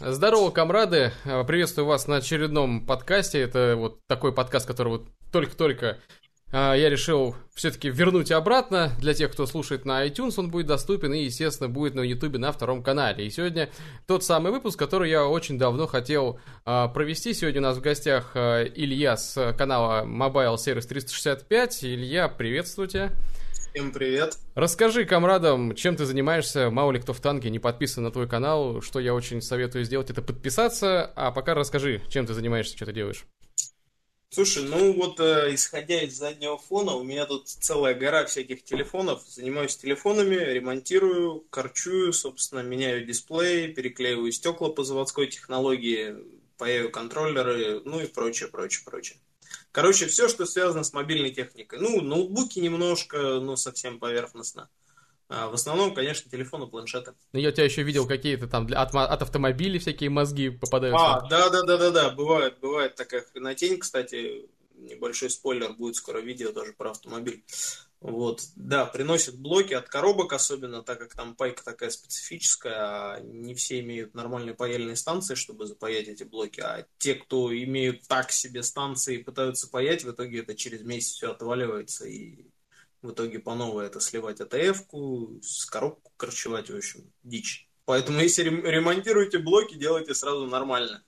Здорово, комрады! Приветствую вас на очередном подкасте. Это вот такой подкаст, который вот только-только а, я решил все-таки вернуть обратно. Для тех, кто слушает на iTunes, он будет доступен и, естественно, будет на YouTube на втором канале. И сегодня тот самый выпуск, который я очень давно хотел а, провести. Сегодня у нас в гостях Илья с канала Mobile Service 365. Илья, приветствую тебя. Всем привет. Расскажи комрадам, чем ты занимаешься, мало ли кто в танке не подписан на твой канал, что я очень советую сделать, это подписаться, а пока расскажи, чем ты занимаешься, что ты делаешь. Слушай, ну вот э, исходя из заднего фона, у меня тут целая гора всяких телефонов. Занимаюсь телефонами, ремонтирую, корчую, собственно, меняю дисплей, переклеиваю стекла по заводской технологии, паяю контроллеры, ну и прочее, прочее, прочее. Короче, все, что связано с мобильной техникой. Ну, ноутбуки немножко, ну, совсем поверхностно. А в основном, конечно, телефоны, планшеты. Ну, я у тебя еще видел какие-то там для, от, от автомобилей всякие мозги попадаются. А, да-да-да-да-да, бывает, бывает такая хренотень, кстати, небольшой спойлер, будет скоро видео тоже про автомобиль. Вот, да, приносят блоки от коробок особенно, так как там пайка такая специфическая, а не все имеют нормальные паяльные станции, чтобы запаять эти блоки, а те, кто имеют так себе станции и пытаются паять, в итоге это через месяц все отваливается, и в итоге по новой это сливать АТФ-ку, с коробку корчевать, в общем, дичь. Поэтому если ремонтируете блоки, делайте сразу нормально.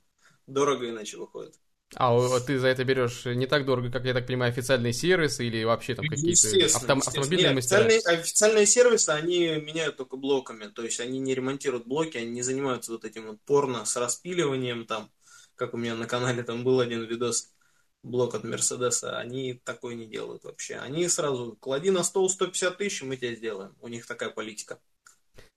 Дорого иначе выходит. А ты за это берешь не так дорого, как я так понимаю, официальные сервисы или вообще там какие-то авто, автомобильные Нет, мастера? Официальные, официальные сервисы, они меняют только блоками, то есть они не ремонтируют блоки, они не занимаются вот этим вот порно с распиливанием там, как у меня на канале там был один видос, блок от Мерседеса, они такое не делают вообще. Они сразу, клади на стол 150 тысяч, мы тебе сделаем. У них такая политика.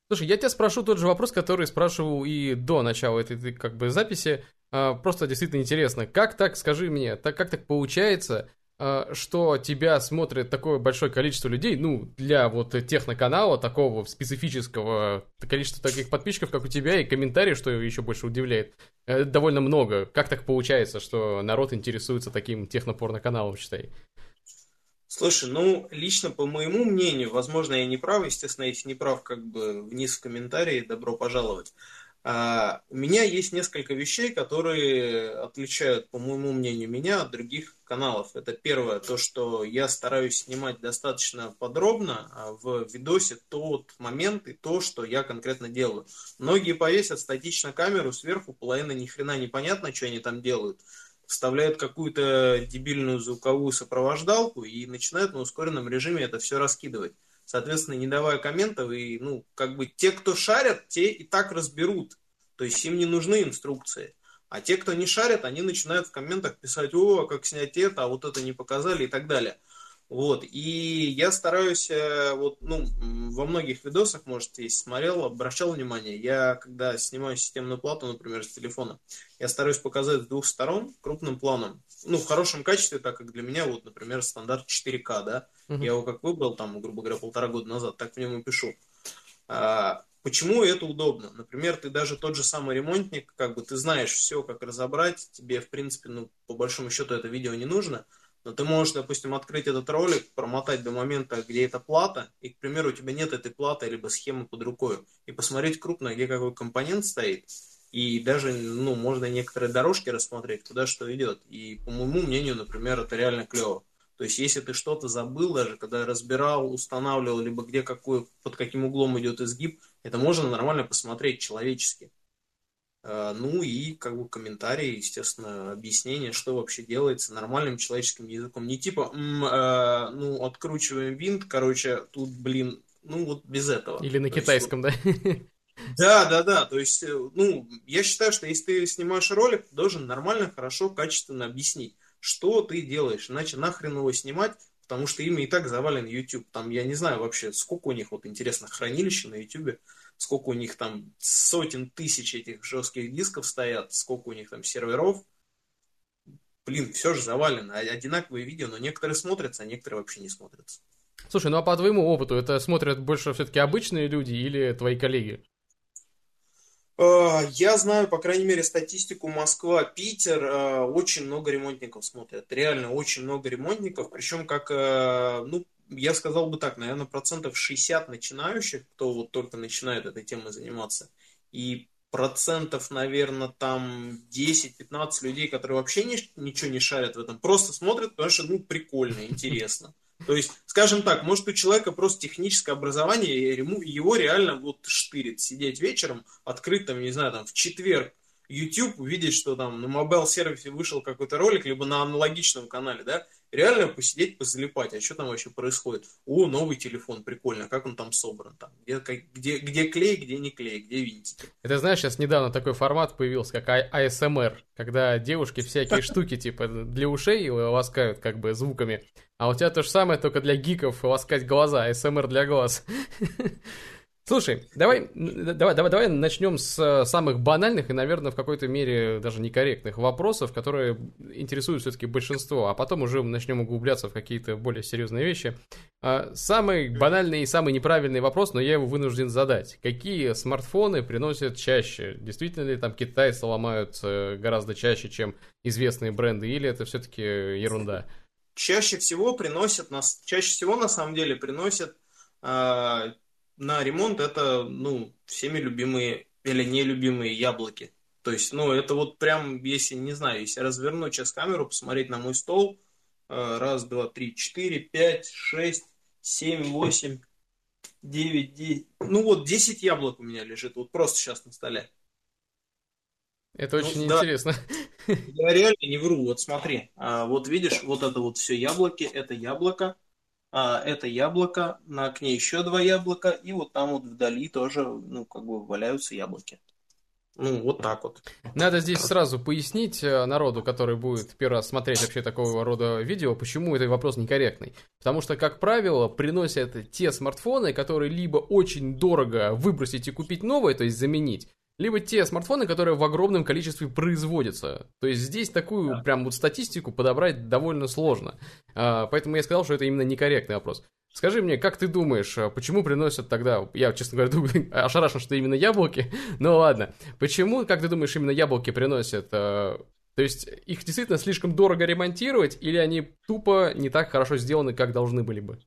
Слушай, я тебя спрошу тот же вопрос, который спрашивал и до начала этой как бы записи. А, просто действительно интересно. Как так, скажи мне, так, как так получается, а, что тебя смотрит такое большое количество людей, ну, для вот техноканала, такого специфического количества таких подписчиков, как у тебя, и комментариев, что еще больше удивляет, э, довольно много. Как так получается, что народ интересуется таким технопорноканалом, считай? Слушай, ну, лично по моему мнению, возможно, я не прав, естественно, если не прав, как бы вниз в комментарии, добро пожаловать. А, у меня есть несколько вещей, которые отличают, по моему мнению, меня от других каналов. Это первое, то, что я стараюсь снимать достаточно подробно а, в видосе тот момент и то, что я конкретно делаю. Многие повесят статично камеру сверху, половина ни хрена непонятно, что они там делают. Вставляют какую-то дебильную звуковую сопровождалку и начинают на ускоренном режиме это все раскидывать соответственно, не давая комментов, и, ну, как бы те, кто шарят, те и так разберут. То есть им не нужны инструкции. А те, кто не шарят, они начинают в комментах писать, о, как снять это, а вот это не показали и так далее. Вот, и я стараюсь, э, вот, ну, во многих видосах, может, если смотрел, обращал внимание, я, когда снимаю системную плату, например, с телефона, я стараюсь показать с двух сторон крупным планом, ну, в хорошем качестве, так как для меня, вот, например, стандарт 4К, да, uh-huh. я его как выбрал, там, грубо говоря, полтора года назад, так в нем и пишу. А, почему это удобно? Например, ты даже тот же самый ремонтник, как бы ты знаешь все, как разобрать, тебе, в принципе, ну, по большому счету это видео не нужно, но ты можешь, допустим, открыть этот ролик, промотать до момента, где эта плата, и, к примеру, у тебя нет этой платы, либо схемы под рукой, и посмотреть крупно, где какой компонент стоит, и даже, ну, можно некоторые дорожки рассмотреть, куда что идет. И, по моему мнению, например, это реально клево. То есть, если ты что-то забыл даже, когда разбирал, устанавливал, либо где какой, под каким углом идет изгиб, это можно нормально посмотреть человечески. Э, ну и как бы комментарии, естественно, объяснение, что вообще делается нормальным человеческим языком. Не типа, м, э, ну, откручиваем винт, короче, тут, блин, ну вот без этого. Или на То китайском, есть, да? Да, да, да. То есть, э, ну, я считаю, что если ты снимаешь ролик, ты должен нормально, хорошо, качественно объяснить, что ты делаешь. Иначе нахрен его снимать, потому что ими и так завален YouTube. Там, я не знаю вообще, сколько у них, вот интересно, хранилища на YouTube сколько у них там сотен тысяч этих жестких дисков стоят, сколько у них там серверов. Блин, все же завалено. Одинаковые видео, но некоторые смотрятся, а некоторые вообще не смотрятся. Слушай, ну а по твоему опыту, это смотрят больше все-таки обычные люди или твои коллеги? А, я знаю, по крайней мере, статистику Москва, Питер. А, очень много ремонтников смотрят. Реально очень много ремонтников. Причем как, а, ну, я сказал бы так, наверное, процентов 60 начинающих, кто вот только начинает этой темой заниматься, и процентов, наверное, там 10-15 людей, которые вообще ни, ничего не шарят в этом, просто смотрят, потому что, ну, прикольно, интересно. То есть, скажем так, может у человека просто техническое образование, и его реально вот штырит сидеть вечером, открыть там, не знаю, там в четверг YouTube, увидеть, что там на Mobile Service вышел какой-то ролик, либо на аналогичном канале, да, реально посидеть, позалипать, а что там вообще происходит? О, новый телефон, прикольно, как он там собран, там, где, где, где клей, где не клей, где винтики. Это знаешь, сейчас недавно такой формат появился, как ASMR, когда девушки всякие штуки, типа, для ушей ласкают, как бы, звуками, а у тебя то же самое, только для гиков ласкать глаза, ASMR для глаз. Слушай, давай, давай, давай, давай начнем с э, самых банальных и, наверное, в какой-то мере даже некорректных вопросов, которые интересуют все-таки большинство, а потом уже начнем углубляться в какие-то более серьезные вещи. А, самый банальный и самый неправильный вопрос, но я его вынужден задать. Какие смартфоны приносят чаще? Действительно ли там китайцы ломают э, гораздо чаще, чем известные бренды, или это все-таки ерунда? Чаще всего приносят, чаще всего на самом деле приносят а, на ремонт это, ну, всеми любимые или нелюбимые яблоки. То есть, ну, это вот прям, если, не знаю, если развернуть сейчас камеру, посмотреть на мой стол, э, раз, два, три, четыре, пять, шесть, семь, восемь, девять, десять, ну вот десять яблок у меня лежит, вот просто сейчас на столе. Это ну, очень да. интересно. Я реально не вру, вот смотри, а, вот видишь, вот это вот все яблоки, это яблоко, это яблоко, на окне еще два яблока, и вот там вот вдали тоже, ну, как бы валяются яблоки. Ну, вот так вот. Надо здесь сразу пояснить э, народу, который будет первый раз смотреть вообще такого рода видео, почему этот вопрос некорректный. Потому что, как правило, приносят те смартфоны, которые либо очень дорого выбросить и купить новое, то есть заменить, либо те смартфоны, которые в огромном количестве производятся. То есть здесь такую да. прям вот статистику подобрать довольно сложно. А, поэтому я сказал, что это именно некорректный вопрос. Скажи мне, как ты думаешь, а почему приносят тогда, я, честно говоря, думаю, ошарашен, что именно яблоки, но ладно, почему, как ты думаешь, именно яблоки приносят? А, то есть их действительно слишком дорого ремонтировать, или они тупо не так хорошо сделаны, как должны были бы?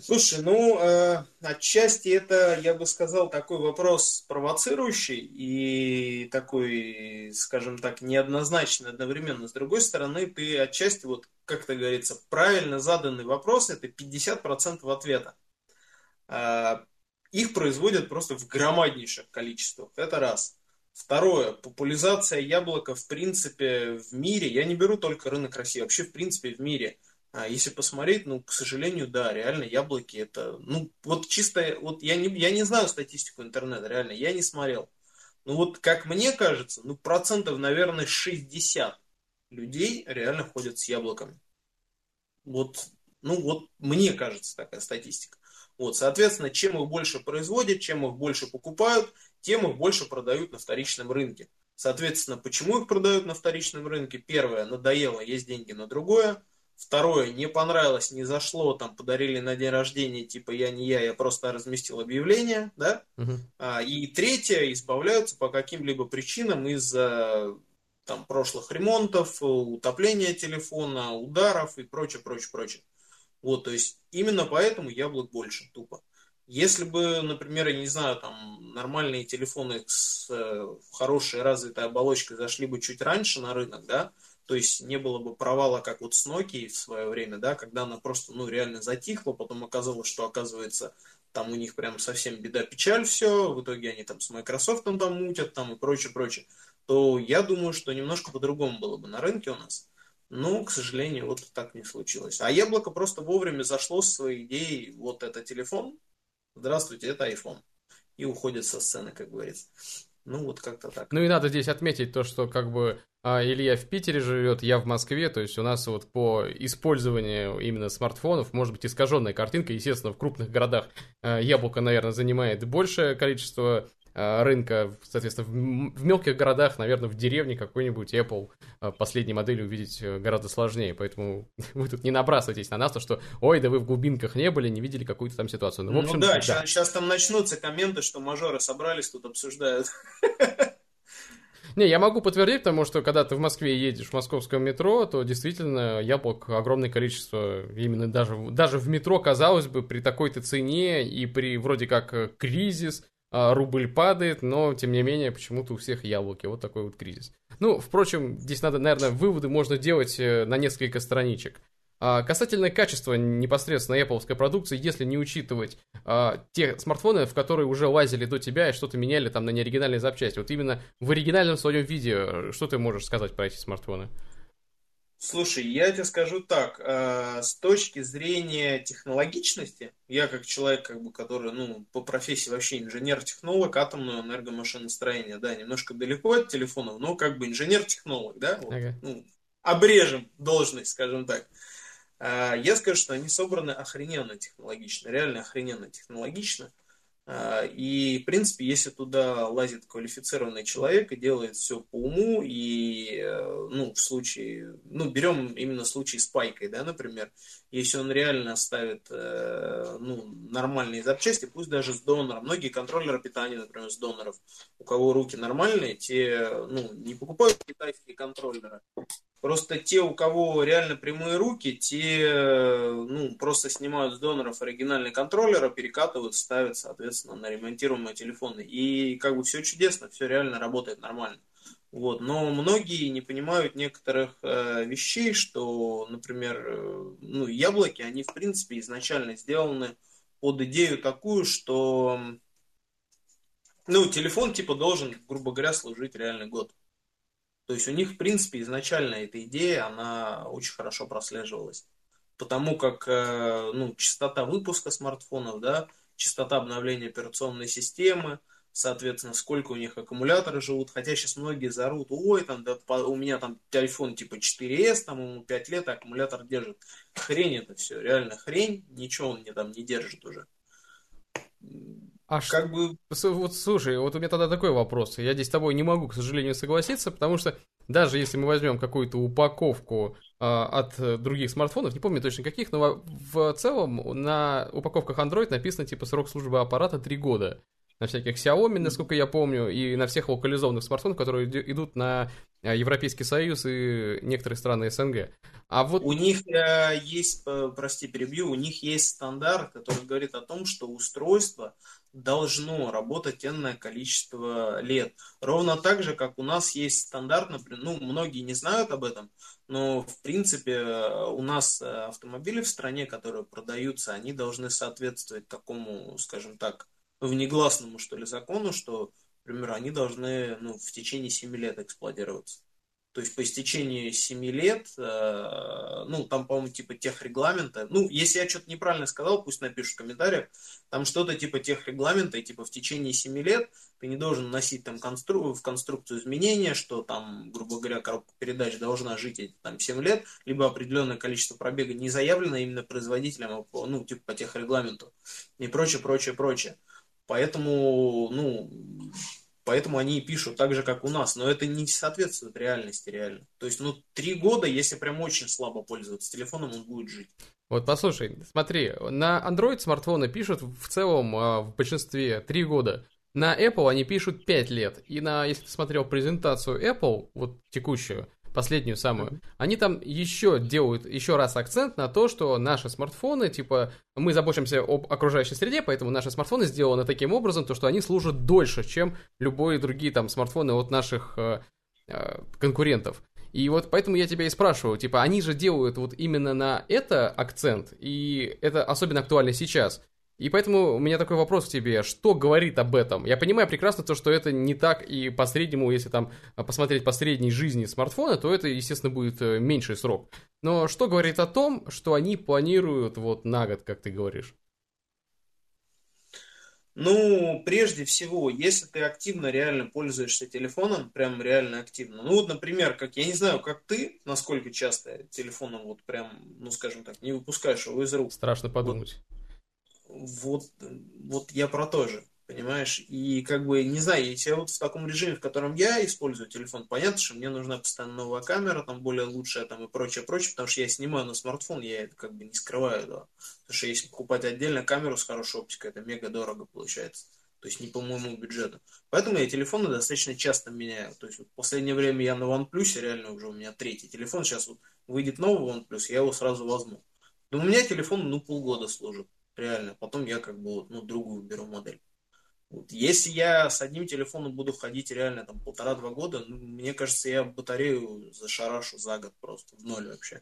Слушай, ну, э, отчасти это, я бы сказал, такой вопрос провоцирующий и такой, скажем так, неоднозначный одновременно. С другой стороны, ты отчасти, вот, как это говорится, правильно заданный вопрос – это 50% ответа. Э, их производят просто в громаднейших количествах. Это раз. Второе, популяризация яблока в принципе в мире, я не беру только рынок России, вообще в принципе в мире – если посмотреть, ну, к сожалению, да, реально яблоки это, ну, вот чисто, вот я не, я не знаю статистику интернета, реально, я не смотрел. Ну, вот как мне кажется, ну, процентов, наверное, 60 людей реально ходят с яблоками. Вот, ну, вот мне кажется такая статистика. Вот, соответственно, чем их больше производят, чем их больше покупают, тем их больше продают на вторичном рынке. Соответственно, почему их продают на вторичном рынке? Первое, надоело, есть деньги на другое. Второе, не понравилось, не зашло, там подарили на день рождения, типа я не я, я просто разместил объявление, да? Угу. А, и третье, избавляются по каким-либо причинам из-за там прошлых ремонтов, утопления телефона, ударов и прочее, прочее, прочее. Вот, то есть именно поэтому яблок больше, тупо. Если бы, например, я не знаю, там нормальные телефоны с э, хорошей развитой оболочкой зашли бы чуть раньше на рынок, да, то есть не было бы провала, как вот с Nokia в свое время, да, когда она просто, ну, реально затихла, потом оказалось, что, оказывается, там у них прям совсем беда-печаль все, в итоге они там с Microsoft там мутят, там и прочее, прочее, то я думаю, что немножко по-другому было бы на рынке у нас. Но, к сожалению, вот так не случилось. А яблоко просто вовремя зашло с своей идеей, вот это телефон, здравствуйте, это iPhone. И уходит со сцены, как говорится. Ну, вот как-то так. Ну и надо здесь отметить то, что как бы а, Илья в Питере живет, я в Москве, то есть у нас вот по использованию именно смартфонов может быть искаженная картинка. Естественно, в крупных городах а, яблоко, наверное, занимает большее количество рынка. Соответственно, в, в мелких городах, наверное, в деревне какой-нибудь Apple а, последней модели увидеть э, гораздо сложнее. Поэтому вы тут не набрасывайтесь на нас, то что, ой, да вы в глубинках не были, не видели какую-то там ситуацию. Ну, в общем, ну да, да. Сейчас, сейчас там начнутся комменты, что мажоры собрались, тут обсуждают. Не, я могу подтвердить, потому что когда ты в Москве едешь в московском метро, то действительно яблок огромное количество, именно даже, даже в метро, казалось бы, при такой-то цене и при вроде как э, кризис, рубль падает, но, тем не менее, почему-то у всех яблоки. Вот такой вот кризис. Ну, впрочем, здесь надо, наверное, выводы можно делать э, на несколько страничек. А, касательно качества непосредственно Apple продукции, если не учитывать а, те смартфоны, в которые уже лазили до тебя и что-то меняли там на неоригинальные запчасти, вот именно в оригинальном своем виде, что ты можешь сказать про эти смартфоны? Слушай, я тебе скажу так, э, с точки зрения технологичности, я как человек, как бы, который, ну, по профессии вообще инженер-технолог, атомного энергомашиностроения, да, немножко далеко от телефонов, но как бы инженер-технолог, да, вот, ага. ну, обрежем должность, скажем так. Э, я скажу, что они собраны охрененно технологично, реально охрененно технологично. А, и, в принципе, если туда лазит квалифицированный человек и делает все по уму, и, э, ну, в случае, ну, берем именно случай с пайкой, да, например, если он реально ставит, э, ну, нормальные запчасти, пусть даже с донором, многие контроллеры питания, например, с доноров, у кого руки нормальные, те, ну, не покупают китайские контроллеры, Просто те, у кого реально прямые руки, те ну, просто снимают с доноров оригинальный контроллер, перекатывают, ставят, соответственно, на ремонтируемые телефоны. И как бы все чудесно, все реально работает нормально. Вот. Но многие не понимают некоторых э, вещей, что, например, э, ну, яблоки, они в принципе изначально сделаны под идею такую, что ну, телефон типа должен, грубо говоря, служить реальный год. То есть у них, в принципе, изначально эта идея, она очень хорошо прослеживалась. Потому как э, ну, частота выпуска смартфонов, да, частота обновления операционной системы, соответственно, сколько у них аккумуляторы живут. Хотя сейчас многие зарут, ой, там, да, у меня там iPhone типа 4S, там ему 5 лет, а аккумулятор держит. Хрень это все, реально хрень, ничего он мне там не держит уже. А как ш... бы... Вот слушай, вот у меня тогда такой вопрос. Я здесь с тобой не могу, к сожалению, согласиться, потому что даже если мы возьмем какую-то упаковку а, от других смартфонов, не помню точно каких, но в, целом на упаковках Android написано типа срок службы аппарата 3 года. На всяких Xiaomi, насколько я помню, и на всех локализованных смартфонах, которые идут на а, Европейский Союз и некоторые страны СНГ. А вот... У них э, есть, прости, перебью, у них есть стандарт, который говорит о том, что устройство должно работать энное количество лет. Ровно так же, как у нас есть стандарт, например, ну, многие не знают об этом, но, в принципе, у нас э, автомобили в стране, которые продаются, они должны соответствовать такому, скажем так, внегласному, что ли, закону, что, например, они должны ну, в течение 7 лет эксплуатироваться. То есть по истечении 7 лет, э, ну, там, по-моему, типа тех регламента, ну, если я что-то неправильно сказал, пусть напишут в комментариях, там что-то типа тех регламента, и типа в течение 7 лет ты не должен носить там констру... в конструкцию изменения, что там, грубо говоря, коробка передач должна жить там 7 лет, либо определенное количество пробега не заявлено именно производителем, а ну, типа по тех регламенту, и прочее, прочее, прочее. Поэтому, ну, Поэтому они и пишут так же, как у нас. Но это не соответствует реальности реально. То есть, ну, три года, если прям очень слабо пользоваться телефоном, он будет жить. Вот послушай, смотри, на Android смартфоны пишут в целом а, в большинстве три года. На Apple они пишут 5 лет. И на, если ты смотрел презентацию Apple, вот текущую, последнюю самую, mm-hmm. они там еще делают еще раз акцент на то, что наши смартфоны, типа, мы заботимся об окружающей среде, поэтому наши смартфоны сделаны таким образом, то, что они служат дольше, чем любые другие там смартфоны от наших э, э, конкурентов. И вот поэтому я тебя и спрашиваю, типа, они же делают вот именно на это акцент, и это особенно актуально сейчас. И поэтому у меня такой вопрос к тебе, что говорит об этом? Я понимаю прекрасно то, что это не так, и по среднему, если там а, посмотреть по средней жизни смартфона, то это, естественно, будет э, меньший срок. Но что говорит о том, что они планируют вот на год, как ты говоришь? Ну, прежде всего, если ты активно реально пользуешься телефоном, прям реально активно, ну вот, например, как я не знаю, как ты, насколько часто телефоном вот прям, ну скажем так, не выпускаешь его из рук. Страшно подумать. Вот вот, вот я про то же, понимаешь? И как бы, не знаю, если я вот в таком режиме, в котором я использую телефон, понятно, что мне нужна постоянно новая камера, там более лучшая, там и прочее, прочее, потому что я снимаю на смартфон, я это как бы не скрываю, да. Потому что если покупать отдельно камеру с хорошей оптикой, это мега дорого получается. То есть не по моему бюджету. Поэтому я телефоны достаточно часто меняю. То есть вот в последнее время я на OnePlus, реально уже у меня третий телефон. Сейчас вот выйдет новый OnePlus, я его сразу возьму. Но у меня телефон ну полгода служит реально. Потом я как бы ну, другую беру модель. Вот. Если я с одним телефоном буду ходить реально там полтора-два года, ну, мне кажется, я батарею зашарашу за год просто в ноль вообще.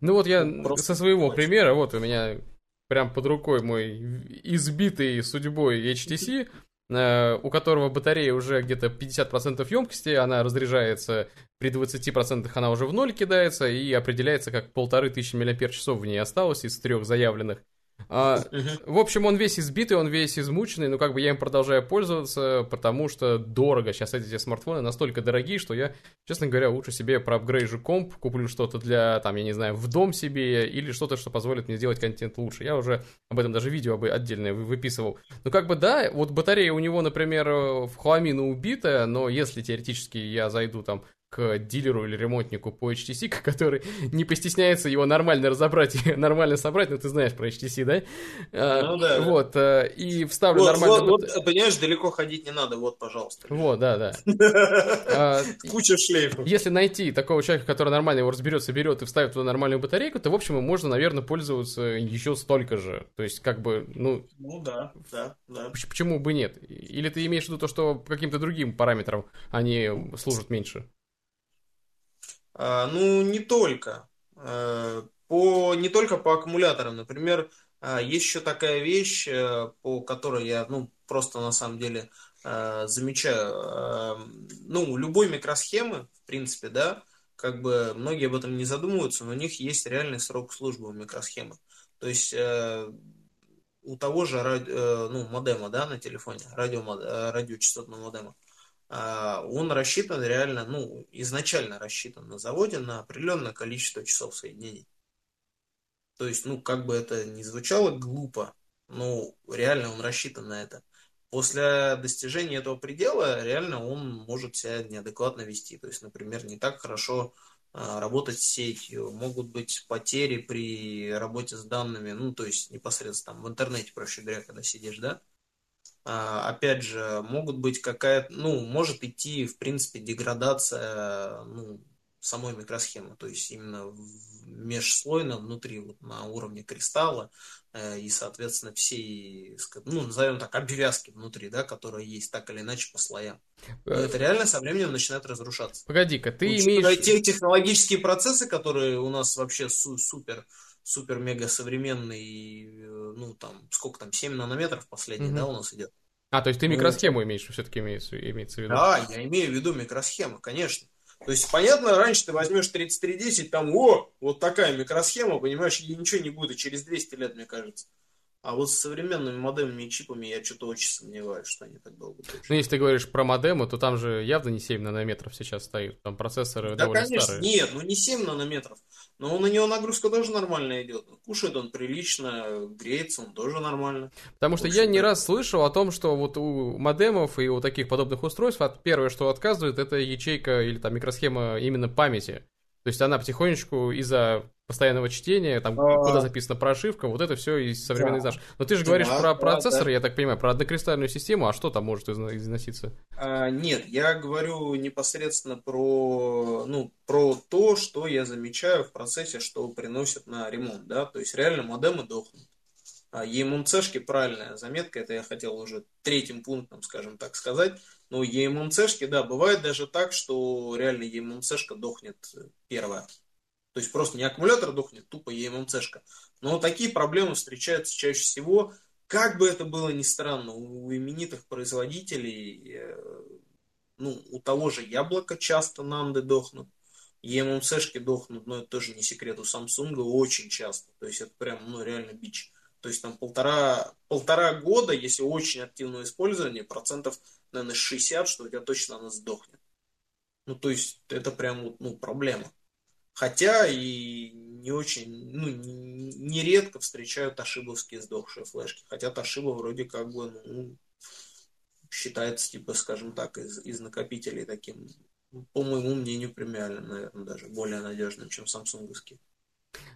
Ну вот я ну, просто со своего примера, вот у меня прям под рукой мой избитый судьбой HTC, э, у которого батарея уже где-то 50% емкости, она разряжается при 20% она уже в ноль кидается и определяется как полторы тысячи мАч в ней осталось из трех заявленных. А, в общем, он весь избитый, он весь измученный, но как бы я им продолжаю пользоваться, потому что дорого. Сейчас эти смартфоны настолько дорогие, что я, честно говоря, лучше себе проапгрейжу комп, куплю что-то для, там, я не знаю, в дом себе или что-то, что позволит мне сделать контент лучше. Я уже об этом даже видео отдельное выписывал. Ну, как бы да, вот батарея у него, например, в хламину убитая, но если теоретически я зайду там к дилеру или ремонтнику по HTC, который не постесняется его нормально разобрать и нормально собрать, ну ты знаешь про HTC, да? А, ну да. Вот, э, и вставлю вот, нормально... Вот, вот, понимаешь, далеко ходить не надо, вот, пожалуйста. Вот, да, да. А, Куча шлейфов. Если найти такого человека, который нормально его разберет, соберет и вставит туда нормальную батарейку, то, в общем, можно, наверное, пользоваться еще столько же. То есть, как бы, ну... Ну да, да, да. Почему бы нет? Или ты имеешь в виду то, что по каким-то другим параметрам они служат меньше? А, ну, не только. А, по, не только по аккумуляторам. Например, а, есть еще такая вещь, э, по которой я ну, просто на самом деле замечаю. Ну, любой микросхемы, в принципе, да, как бы многие об этом не задумываются, но у них есть реальный срок службы у микросхемы. То есть э, у того же э, ну, модема да, на телефоне, радио, радиочастотного модема, он рассчитан реально, ну, изначально рассчитан на заводе на определенное количество часов соединений. То есть, ну, как бы это ни звучало глупо, но реально он рассчитан на это. После достижения этого предела реально он может себя неадекватно вести. То есть, например, не так хорошо а, работать с сетью, могут быть потери при работе с данными, ну, то есть непосредственно в интернете, проще говоря, когда сидишь, да, а, опять же, могут быть какая-то, ну, может идти, в принципе, деградация, ну, самой микросхемы, то есть именно межслойно внутри, вот на уровне кристалла э, и, соответственно, всей, ну, назовем так, обвязки внутри, да, которые есть так или иначе по слоям. Но это реально со временем начинает разрушаться. Погоди-ка, ты Учитывая имеешь... Те технологические процессы, которые у нас вообще су- супер супер-мега современный, э, ну, там, сколько там, 7 нанометров последний, угу. да, у нас идет. А, то есть ты микросхему имеешь, все-таки имеется, имеется в виду? Да, я имею в виду микросхему, конечно. То есть, понятно, раньше ты возьмешь 3310, там, о, вот такая микросхема, понимаешь, и ничего не будет через 200 лет, мне кажется. А вот с современными модемами и чипами я что-то очень сомневаюсь, что они так долго. Ну, если ты говоришь про модемы, то там же явно не 7 нанометров сейчас стоит. Там процессоры да, довольно конечно, старые. Нет, ну не 7 нанометров. Но на него нагрузка тоже нормально идет. Кушает он прилично, греется он тоже нормально. Потому что я не раз слышал о том, что вот у модемов и у таких подобных устройств первое, что отказывает, это ячейка или там микросхема именно памяти. То есть она потихонечку из-за постоянного чтения, там, а... куда записана прошивка, вот это все из современных да. Но ты же говоришь про процессор, да. я так понимаю, про однокристальную систему, а что там может износиться? А, нет, я говорю непосредственно про, ну, про то, что я замечаю в процессе, что приносят на ремонт, да, то есть реально модемы дохнут. А EMMC-шки, правильная заметка, это я хотел уже третьим пунктом, скажем так, сказать, но EMMC-шки, да, бывает даже так, что реально EMMC-шка дохнет первая. То есть просто не аккумулятор дохнет, тупо EMMC-шка. Но такие проблемы встречаются чаще всего. Как бы это было ни странно, у именитых производителей, э, ну, у того же яблока часто нанды дохнут, EMMC-шки дохнут, но это тоже не секрет, у Samsung очень часто. То есть это прям, ну, реально бич. То есть там полтора, полтора года, если очень активное использование, процентов, наверное, 60, что у тебя точно она сдохнет. Ну, то есть это прям, ну, проблема. Хотя и не очень, ну, нередко встречают ашибовские сдохшие флешки. Хотя Toshiba вроде как бы, ну, считается, типа, скажем так, из, из накопителей таким, по моему мнению, премиальным, наверное, даже более надежным, чем самсунговские.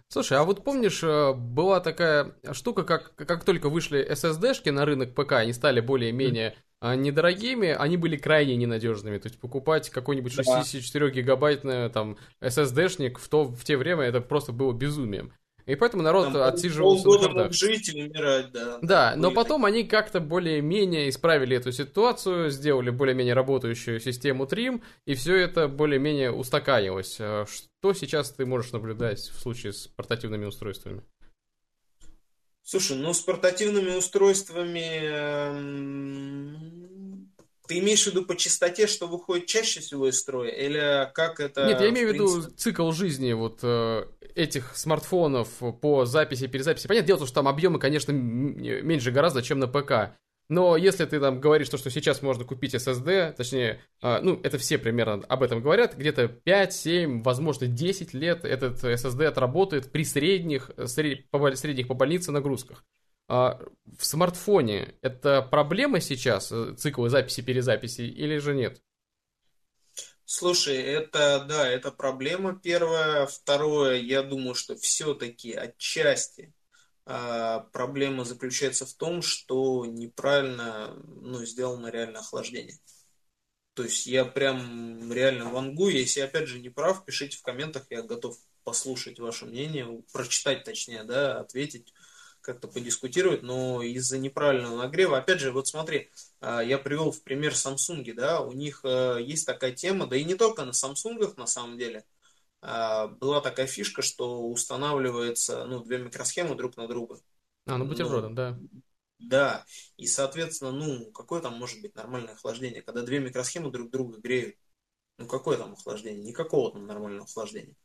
Слушай, а вот помнишь, э, была такая штука, как, как только вышли SSD-шки на рынок ПК, они стали более-менее а недорогими, они были крайне ненадежными. То есть покупать какой-нибудь 64 гигабайтный там SSD-шник в, то, в те время это просто было безумием. И поэтому народ Там отсиживался на хардах. жить и умирать, да. Да, но потом они как-то более-менее исправили эту ситуацию, сделали более-менее работающую систему Trim, и все это более-менее устаканилось. А Что сейчас ты можешь наблюдать в случае с портативными устройствами? Слушай, ну с портативными устройствами эм, ты имеешь в виду по частоте, что выходит чаще всего из строя, или как это? Нет, я имею в виду принципе? цикл жизни вот э, этих смартфонов по записи и перезаписи. Понятное дело, что там объемы, конечно, меньше гораздо, чем на ПК. Но если ты там говоришь, то, что сейчас можно купить SSD, точнее, э, ну, это все примерно об этом говорят, где-то 5, 7, возможно, 10 лет этот SSD отработает при средних, средних по больнице нагрузках. А в смартфоне это проблема сейчас, э, циклы записи-перезаписи, или же нет? Слушай, это, да, это проблема первая. Второе, я думаю, что все-таки отчасти а, проблема заключается в том, что неправильно, ну, сделано реально охлаждение. То есть я прям реально вангую. Если опять же не прав, пишите в комментах, я готов послушать ваше мнение, прочитать точнее, да, ответить, как-то подискутировать, но из-за неправильного нагрева, опять же, вот смотри, а, я привел в пример Samsung, да, у них э, есть такая тема, да и не только на Samsung на самом деле, а, была такая фишка, что устанавливается, ну, две микросхемы друг на друга. А, ну Ну, бутербродом, да. да, и, соответственно, ну, какое там может быть нормальное охлаждение, когда две микросхемы друг друга греют? Ну, какое там охлаждение? Никакого там нормального охлаждения.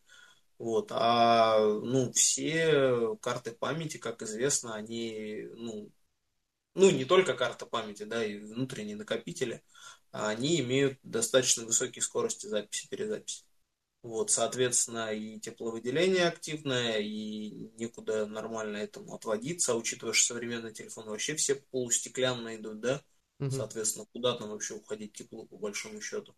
Вот, а, ну, все карты памяти, как известно, они, ну, ну, не только карта памяти, да, и внутренние накопители, а они имеют достаточно высокие скорости записи-перезаписи. Вот, соответственно, и тепловыделение активное, и некуда нормально этому отводиться, а учитывая, что современные телефоны вообще все полустеклянные идут, да, Мгм. соответственно, куда там вообще уходить теплу, по большому счету.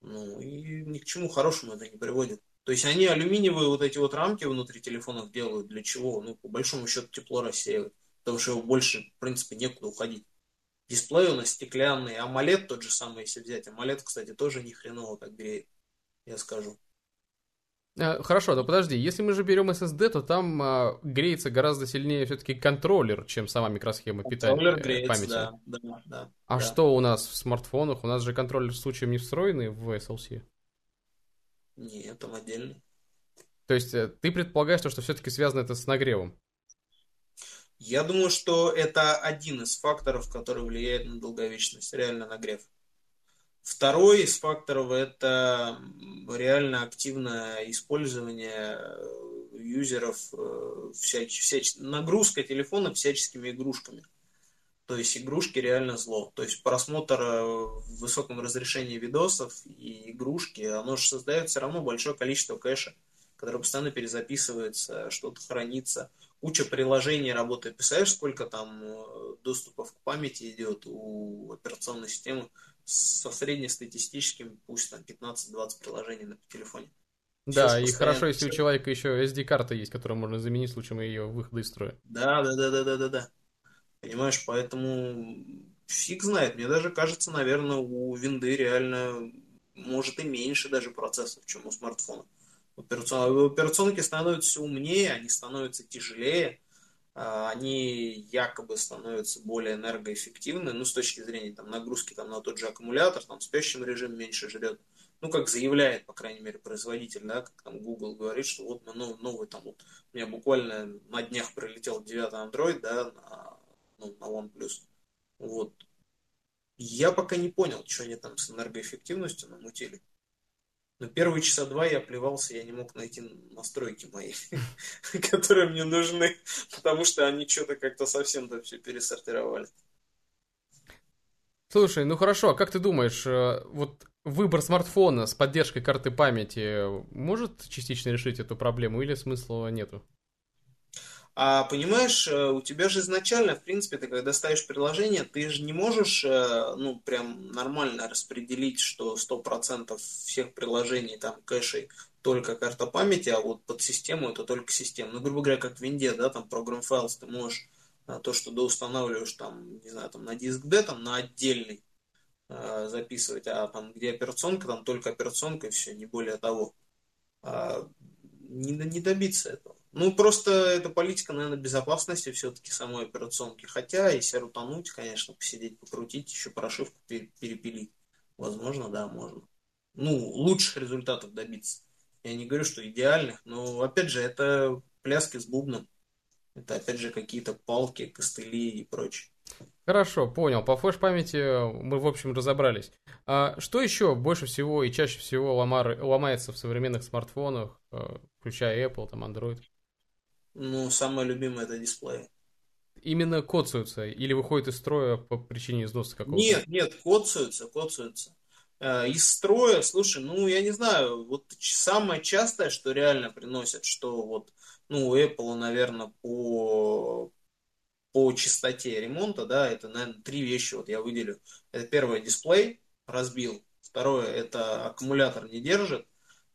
Ну, и ни к чему хорошему это не приводит. То есть они алюминиевые вот эти вот рамки внутри телефонов делают для чего? Ну, по большому счету тепло рассеивать, потому что его больше, в принципе, некуда уходить. Дисплей у нас стеклянный, AMOLED тот же самый, если взять. AMOLED, кстати, тоже ни хреново так греет, я скажу. А, Хорошо, но подожди, если мы же берем SSD, то там а, греется гораздо сильнее все-таки контроллер, чем сама микросхема питания Контроллер э, греется, памяти. да, да, да. А да. что у нас в смартфонах? У нас же контроллер случаем не встроенный в SLC. Нет, там отдельно. То есть э, ты предполагаешь, то, что все-таки связано это с нагревом? Я думаю, что это один из факторов, который влияет на долговечность, реально нагрев. Второй из факторов это реально активное использование э, юзеров, э, всяч, всяч, нагрузка телефона всяческими игрушками. То есть игрушки реально зло. То есть просмотр э, в высоком разрешении видосов и игрушки, оно же создает все равно большое количество кэша, которое постоянно перезаписывается, что-то хранится. Куча приложений работает. Представляешь, сколько там доступов к памяти идет у операционной системы со среднестатистическим, пусть там 15-20 приложений на телефоне. Да, Сейчас и хорошо, если у всё- человека еще SD-карта есть, которую можно заменить в случае ее выхода из строя. Да, да, да, да, да, да, да. Понимаешь, поэтому фиг знает. Мне даже кажется, наверное, у винды реально может и меньше даже процессов, чем у смартфона. Операцион- Операционки становятся все умнее, они становятся тяжелее, они якобы становятся более энергоэффективны, ну, с точки зрения там, нагрузки там, на тот же аккумулятор, там, в спящем режиме меньше жрет. Ну, как заявляет, по крайней мере, производитель, да, как там Google говорит, что вот мы новый, новый там, вот, у меня буквально на днях прилетел 9 Android, да, на, ну, на OnePlus. Вот. Я пока не понял, что они там с энергоэффективностью намутили. Но первые часа два я плевался, я не мог найти настройки мои, которые мне нужны, потому что они что-то как-то совсем там все пересортировали. Слушай, ну хорошо, а как ты думаешь, э, вот выбор смартфона с поддержкой карты памяти может частично решить эту проблему или смысла нету? А понимаешь, э, у тебя же изначально, в принципе, ты когда ставишь приложение, ты же не можешь, э, ну, прям нормально распределить, что 100% всех приложений, там, кэшей, только карта памяти, а вот под систему это только система. Ну, грубо говоря, как в Винде, да, там, Program Files ты можешь э, то, что доустанавливаешь, там, не знаю, там, на диск D, там, на отдельный записывать, а там, где операционка, там только операционка и все, не более того. А, не, не добиться этого. Ну, просто это политика, наверное, безопасности все-таки самой операционки. Хотя, если рутануть, конечно, посидеть, покрутить, еще прошивку перепилить. Возможно, да, можно. Ну, лучших результатов добиться. Я не говорю, что идеальных, но, опять же, это пляски с бубном. Это, опять же, какие-то палки, костыли и прочее. Хорошо, понял. По флеш-памяти мы, в общем, разобрались. А что еще больше всего и чаще всего ломар... ломается в современных смартфонах, э, включая Apple, там, Android? Ну, самое любимое это дисплей. Именно коцаются или выходит из строя по причине износа какого-то? Нет, нет, коцаются, коцаются. Э, из строя, слушай, ну, я не знаю, вот самое частое, что реально приносят, что вот, ну, Apple, наверное, по, по частоте ремонта, да, это, наверное, три вещи вот я выделю. Это первое, дисплей разбил. Второе, это аккумулятор не держит.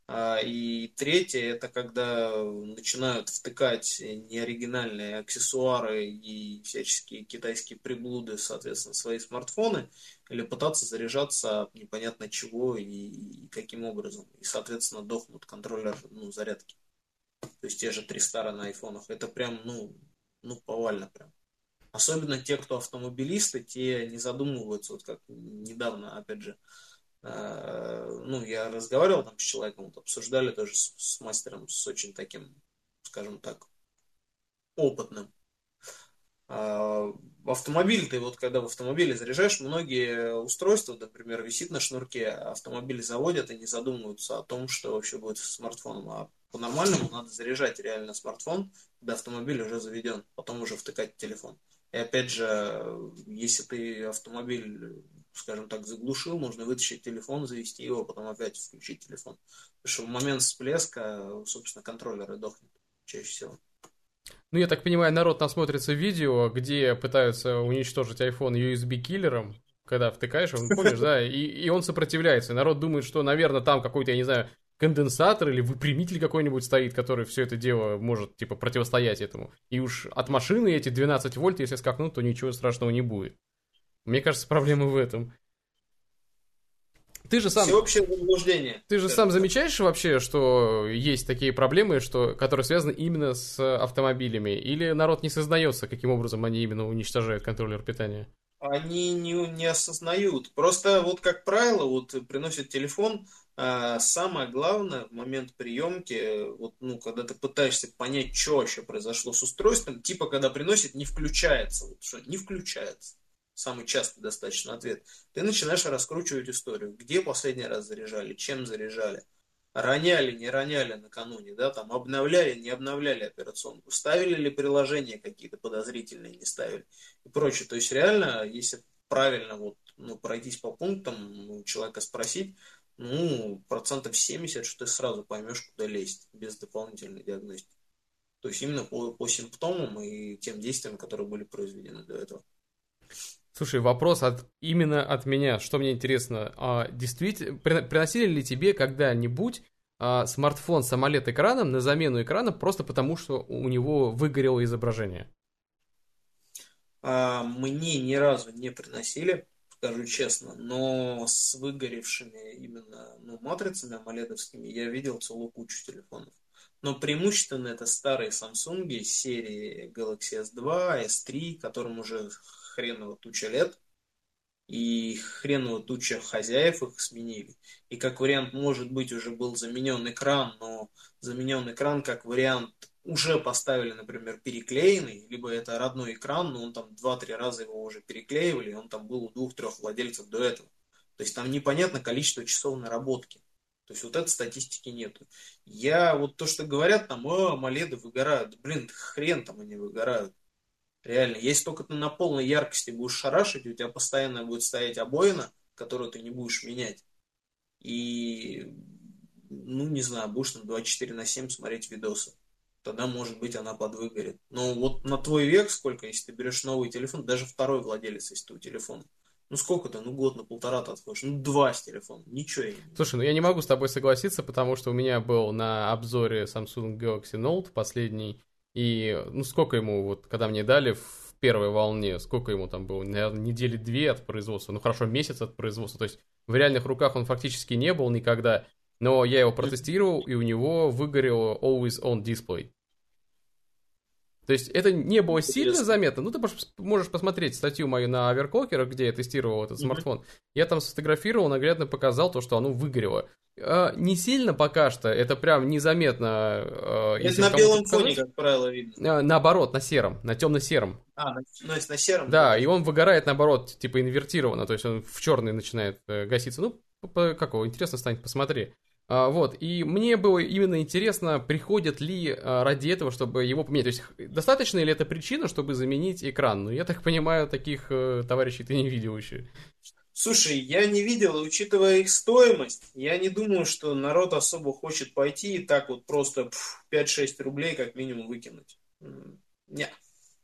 А, и третье, это когда начинают втыкать неоригинальные аксессуары и всяческие китайские приблуды, соответственно, свои смартфоны, или пытаться заряжаться непонятно чего и, и каким образом. И, соответственно, дохнут контроллер ну, зарядки. То есть те же три стара на айфонах. Это прям, ну, ну, повально прям. Особенно те, кто автомобилисты, те не задумываются, вот как недавно, опять же, ну, я разговаривал там с человеком, вот, обсуждали тоже с, с мастером, с очень таким, скажем так, опытным. Э, автомобиль, ты вот когда в автомобиле заряжаешь, многие устройства, например, висит на шнурке, автомобиль заводят и не задумываются о том, что вообще будет с смартфоном. А по-нормальному надо заряжать реально смартфон, когда автомобиль уже заведен, потом уже втыкать телефон. И опять же, если ты автомобиль, скажем так, заглушил, можно вытащить телефон, завести его, потом опять включить телефон. Потому что в момент всплеска, собственно, контроллер и дохнет чаще всего. Ну, я так понимаю, народ насмотрится видео, где пытаются уничтожить iPhone USB-киллером, когда втыкаешь, он, помнишь, да, и, и он сопротивляется. Народ думает, что, наверное, там какой-то, я не знаю, конденсатор или выпрямитель какой-нибудь стоит, который все это дело может, типа, противостоять этому. И уж от машины эти 12 вольт, если скакнут, то ничего страшного не будет. Мне кажется, проблема в этом. Ты же сам... Всеобщее заблуждение. Ты же сам замечаешь вообще, что есть такие проблемы, что, которые связаны именно с автомобилями? Или народ не сознается, каким образом они именно уничтожают контроллер питания? Они не, не осознают. Просто вот, как правило, вот приносят телефон, а самое главное в момент приемки, вот, ну, когда ты пытаешься понять, что вообще произошло с устройством, типа, когда приносит, не включается. Вот, что не включается. Самый частый достаточно ответ. Ты начинаешь раскручивать историю. Где последний раз заряжали, чем заряжали, роняли, не роняли накануне, да, там обновляли, не обновляли операционку, ставили ли приложения какие-то подозрительные, не ставили и прочее. То есть реально, если правильно вот, ну, пройтись по пунктам, у человека спросить, ну, процентов 70, что ты сразу поймешь, куда лезть, без дополнительной диагностики. То есть именно по, по симптомам и тем действиям, которые были произведены до этого. Слушай, вопрос от, именно от меня, что мне интересно. А, действительно, приносили ли тебе когда-нибудь а, смартфон с AMOLED-экраном на замену экрана просто потому, что у него выгорело изображение? А, мне ни разу не приносили скажу честно, но с выгоревшими именно ну, матрицами амоледовскими я видел целую кучу телефонов. Но преимущественно это старые Samsung серии Galaxy S2, S3, которым уже хреново туча лет. И хреново туча хозяев их сменили. И как вариант, может быть, уже был заменен экран, но заменен экран как вариант уже поставили, например, переклеенный, либо это родной экран, но он там 2-3 раза его уже переклеивали, и он там был у двух-трех владельцев до этого. То есть там непонятно количество часов наработки. То есть вот этой статистики нету. Я вот то, что говорят, там, о, моледы выгорают. Блин, хрен там они выгорают. Реально, если только ты на полной яркости будешь шарашить, у тебя постоянно будет стоять обоина, которую ты не будешь менять. И, ну, не знаю, будешь на 24 на 7 смотреть видосы тогда, может быть, она подвыгорит. Но вот на твой век сколько, если ты берешь новый телефон, даже второй владелец, если ты у телефона, ну сколько-то, ну год на полтора ты отходишь, ну два с телефона, ничего я не Слушай, ну я не могу с тобой согласиться, потому что у меня был на обзоре Samsung Galaxy Note последний, и ну сколько ему, вот когда мне дали в первой волне, сколько ему там было, наверное, недели две от производства, ну хорошо, месяц от производства, то есть в реальных руках он фактически не был никогда, но я его протестировал, и у него выгорел Always On Display. То есть это не было сильно заметно. Ну, ты можешь посмотреть статью мою на Аверкокер, где я тестировал этот mm-hmm. смартфон. Я там сфотографировал, наглядно показал то, что оно выгорело. А, не сильно пока что, это прям незаметно. А, это на белом фоне, как правило, видно. А, наоборот, на сером, на темно-сером. А, ну, если на сером. Да, и он выгорает наоборот, типа инвертированно, то есть он в черный начинает э, гаситься. Ну, как его, интересно станет, посмотри. А, вот, и мне было именно интересно, приходят ли а, ради этого, чтобы его поменять. То есть, достаточно ли это причина, чтобы заменить экран? Ну, я так понимаю, таких э, товарищей ты не видел еще. Слушай, я не видел, учитывая их стоимость, я не думаю, что народ особо хочет пойти и так вот просто 5-6 рублей как минимум выкинуть. Нет.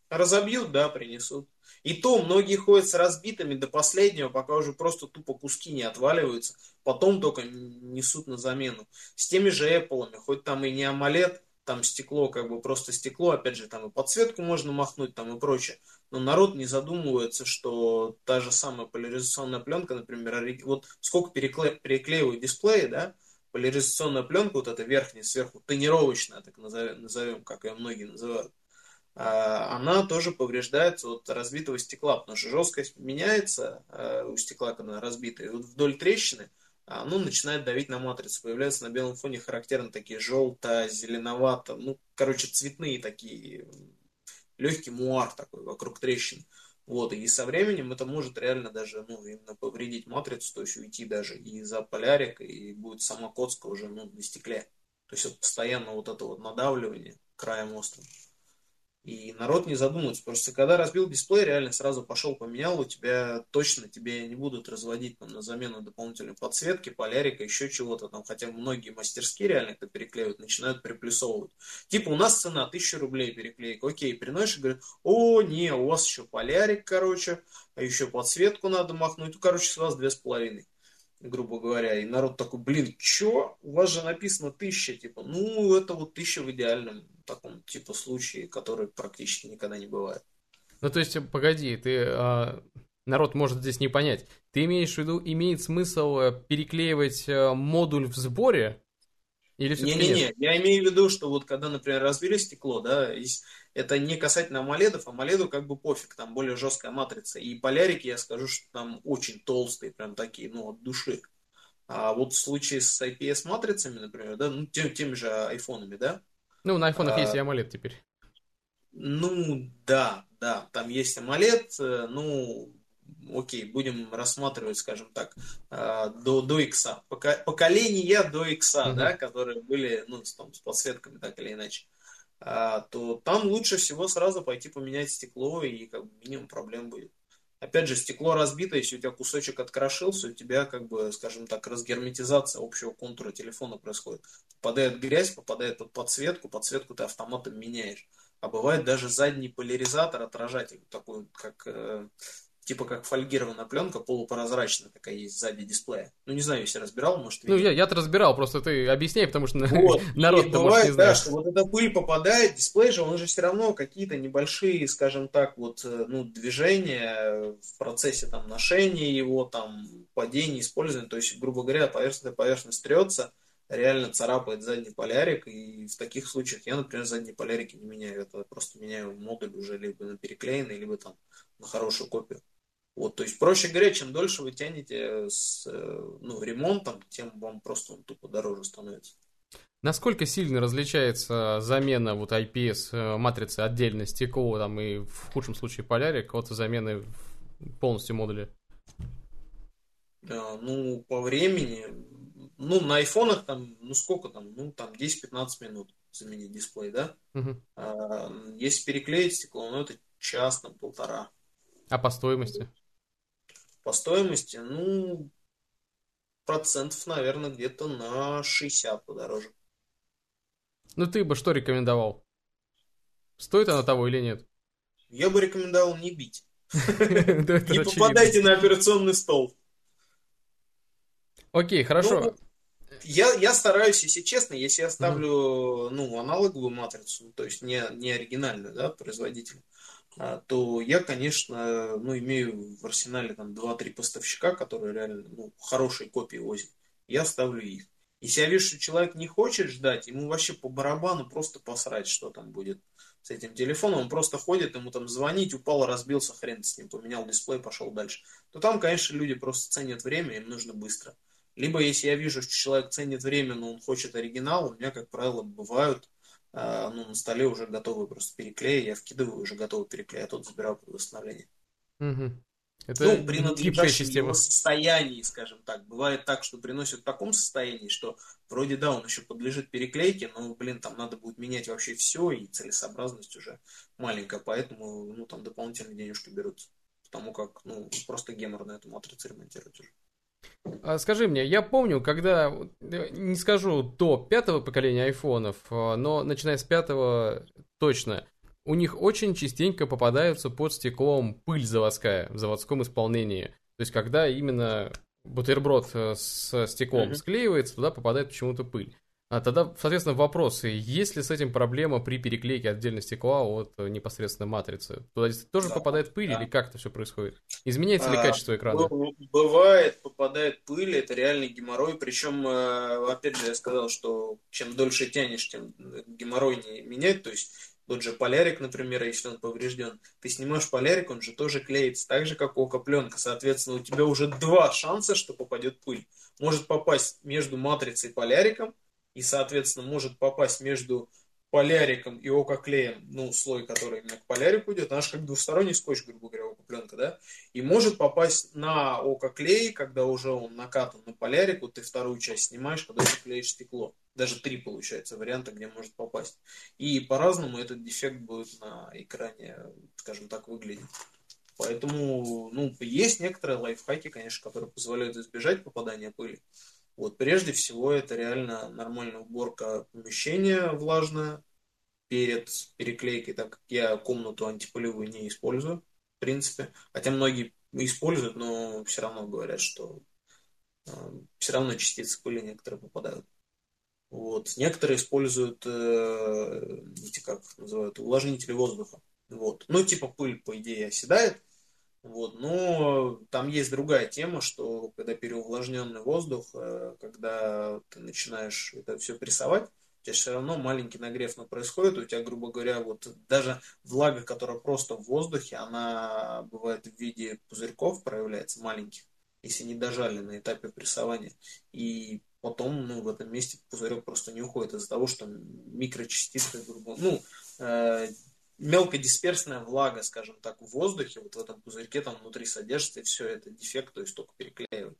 Разобьют, да, принесут. И то многие ходят с разбитыми до последнего, пока уже просто тупо куски не отваливаются. Потом только несут на замену. С теми же Apple, хоть там и не AMOLED, там стекло, как бы просто стекло, опять же, там и подсветку можно махнуть, там и прочее. Но народ не задумывается, что та же самая поляризационная пленка, например, вот сколько перекле... переклеивают дисплеи, да, поляризационная пленка, вот эта верхняя, сверху, тонировочная, так назовем, назовем как ее многие называют, она тоже повреждается от разбитого стекла, потому что жесткость меняется а, у стекла, когда она разбита, и вот вдоль трещины оно начинает давить на матрицу. Появляются на белом фоне характерно такие желто, зеленовато, ну, короче, цветные такие, легкий муар такой вокруг трещин. Вот, и со временем это может реально даже, ну, именно повредить матрицу, то есть уйти даже и за полярик, и будет сама коцка уже, ну, на стекле. То есть вот постоянно вот это вот надавливание краем острым. И народ не задумывается. Просто когда разбил дисплей, реально сразу пошел, поменял, у тебя точно тебе не будут разводить там, на замену дополнительной подсветки, полярика, еще чего-то там. Хотя многие мастерские реально это переклеивают, начинают приплюсовывать. Типа у нас цена 1000 рублей переклейка. Окей, приносишь и говорят, о, не, у вас еще полярик, короче, а еще подсветку надо махнуть. Ну, короче, с вас две с половиной грубо говоря, и народ такой, блин, чё? У вас же написано тысяча, типа, ну, это вот тысяча в идеальном таком, типа, случае, который практически никогда не бывает. Ну, то есть, погоди, ты, а, народ может здесь не понять, ты имеешь в виду, имеет смысл э, переклеивать э, модуль в сборе, или Не-не-не, я имею в виду, что вот когда, например, разбили стекло, да, это не касательно амоледов, амоледу как бы пофиг, там более жесткая матрица. И полярики, я скажу, что там очень толстые, прям такие, ну, от души. А вот в случае с IPS-матрицами, например, да, ну, тем, теми же айфонами, да. Ну, на айфонах а, есть и AMOLED теперь. Ну, да, да, там есть AMOLED, э, ну, окей, будем рассматривать, скажем так, э, до, до X. Поколения до X, uh-huh. да, которые были, ну, с, там, с подсветками, так или иначе. А, то там лучше всего сразу пойти поменять стекло, и как минимум проблем будет. Опять же, стекло разбито, если у тебя кусочек открошился, у тебя, как бы, скажем так, разгерметизация общего контура телефона происходит. Попадает грязь, попадает под подсветку, подсветку ты автоматом меняешь. А бывает даже задний поляризатор, отражатель, такой, как э, типа как фольгированная пленка, полупрозрачная такая есть сзади дисплея. Ну, не знаю, если разбирал, может, видел. Ну, я, я-то разбирал, просто ты объясняй, потому что вот. народ-то, может, не знает. Да, что вот эта пыль попадает, дисплей же, он же все равно какие-то небольшие, скажем так, вот, э, ну, движения в процессе там ношения его, там, падения, использования, то есть, грубо говоря, поверхность поверхность трется, реально царапает задний полярик, и в таких случаях я, например, задние полярики не меняю, это просто меняю модуль уже либо на переклеенный, либо там на хорошую копию. Вот, то есть, проще говоря, чем дольше вы тянете с э, ну, ремонтом, тем вам просто он тупо дороже становится. Насколько сильно различается замена вот IPS э, матрицы отдельно стекло там и в худшем случае полярик от замены полностью модуля? Да, ну, по времени, ну, на айфонах там, ну, сколько там, ну, там 10-15 минут заменить дисплей, да? Угу. А, если переклеить стекло, ну, это час, там, полтора. А по стоимости? По стоимости, ну, процентов, наверное, где-то на 60 подороже. Ну, ты бы что рекомендовал? Стоит она того или нет? Я бы рекомендовал не бить. Не попадайте на операционный стол. Окей, хорошо. Ну, я, я стараюсь, если честно, если я ставлю ну, аналоговую матрицу, то есть не, не оригинальную, да, производителя, то я, конечно, ну, имею в арсенале там 2-3 поставщика, которые реально ну, хорошие копии возят. Я ставлю их. Если я вижу, что человек не хочет ждать, ему вообще по барабану просто посрать, что там будет с этим телефоном, он просто ходит, ему там звонить, упал, разбился, хрен с ним, поменял дисплей, пошел дальше. То там, конечно, люди просто ценят время, им нужно быстро. Либо если я вижу, что человек ценит время, но он хочет оригинал, у меня, как правило, бывают ну, на столе уже готовые просто переклеи, я вкидываю уже готовый переклей, а тот забираю под восстановление. Угу. Это ну, при надлежащем его состоянии, скажем так. Бывает так, что приносят в таком состоянии, что вроде да, он еще подлежит переклейке, но, блин, там надо будет менять вообще все, и целесообразность уже маленькая, поэтому, ну, там дополнительные денежки берутся. Потому как, ну, просто геморно эту матрицу ремонтировать уже. А скажи мне, я помню, когда, не скажу до пятого поколения айфонов, а, но начиная с пятого точно, у них очень частенько попадаются под стеклом пыль заводская в заводском исполнении. То есть, когда именно бутерброд э, с стеклом mm-hmm. склеивается, туда попадает почему-то пыль. А тогда, соответственно, вопросы, есть ли с этим проблема при переклейке отдельно стекла от э, непосредственно матрицы? Туда тоже да, попадает пыль да. или как это все происходит? Изменяется ли а, качество экрана? Бывает, попадает пыль, это реальный геморрой. Причем, э, опять же, я сказал, что чем дольше тянешь, тем геморрой не менять. То есть тот же полярик, например, если он поврежден, ты снимаешь полярик, он же тоже клеится, так же, как око-пленка. Соответственно, у тебя уже два шанса, что попадет пыль. Может попасть между матрицей и поляриком, и, соответственно, может попасть между поляриком и ококлеем, ну, слой, который именно к полярику идет, же как двусторонний скотч, грубо говоря, окопленка, да, и может попасть на ококлей, когда уже он накатан на полярику, ты вторую часть снимаешь, когда ты клеишь стекло. Даже три, получается, варианта, где может попасть. И по-разному этот дефект будет на экране, скажем так, выглядеть. Поэтому, ну, есть некоторые лайфхаки, конечно, которые позволяют избежать попадания пыли. Вот, прежде всего, это реально нормальная уборка помещения влажное перед переклейкой, так как я комнату антипылевую не использую, в принципе. Хотя многие используют, но все равно говорят, что э, все равно частицы пыли некоторые попадают. Вот. Некоторые используют э, эти, как называют, увлажнители воздуха. Вот. Ну, типа пыль, по идее, оседает, вот, но там есть другая тема, что когда переувлажненный воздух, э, когда ты начинаешь это все прессовать, у тебя все равно маленький нагрев но происходит, у тебя, грубо говоря, вот даже влага, которая просто в воздухе, она бывает в виде пузырьков проявляется маленьких, если не дожали на этапе прессования. И потом, ну, в этом месте пузырек просто не уходит из-за того, что микрочастицы, грубо, ну, э, мелкодисперсная влага, скажем так, в воздухе, вот в этом пузырьке там внутри содержится, и все это дефект, то есть только переклеивать.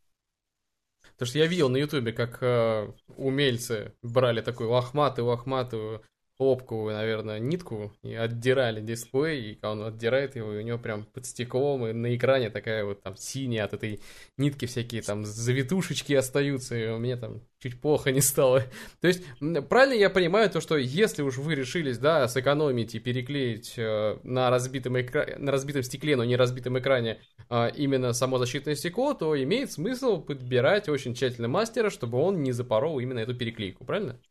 Потому что я видел на ютубе, как э, умельцы брали такую лохматую, лохматую хлопковую, наверное, нитку и отдирали дисплей, и он отдирает его, и у него прям под стеклом и на экране такая вот там синяя от этой нитки всякие там завитушечки остаются, и меня там чуть плохо не стало. То есть, правильно я понимаю то, что если уж вы решились, да, сэкономить и переклеить э, на, разбитом экра... на разбитом стекле, но не разбитом экране э, именно само защитное стекло, то имеет смысл подбирать очень тщательно мастера, чтобы он не запорол именно эту переклейку, правильно?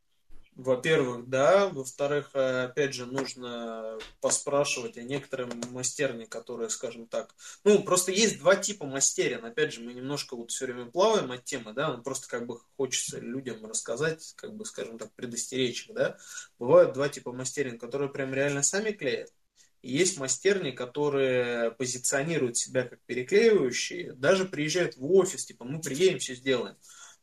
Во-первых, да. Во-вторых, э, опять же, нужно поспрашивать о некоторых мастерне, которые, скажем так... Ну, просто есть два типа мастерин. Опять же, мы немножко вот все время плаваем от темы, да, ну, просто как бы хочется людям рассказать, как бы, скажем так, предостеречь их, да. Бывают два типа мастерин, которые прям реально сами клеят. И есть мастерни, которые позиционируют себя как переклеивающие, даже приезжают в офис, типа, мы приедем, все сделаем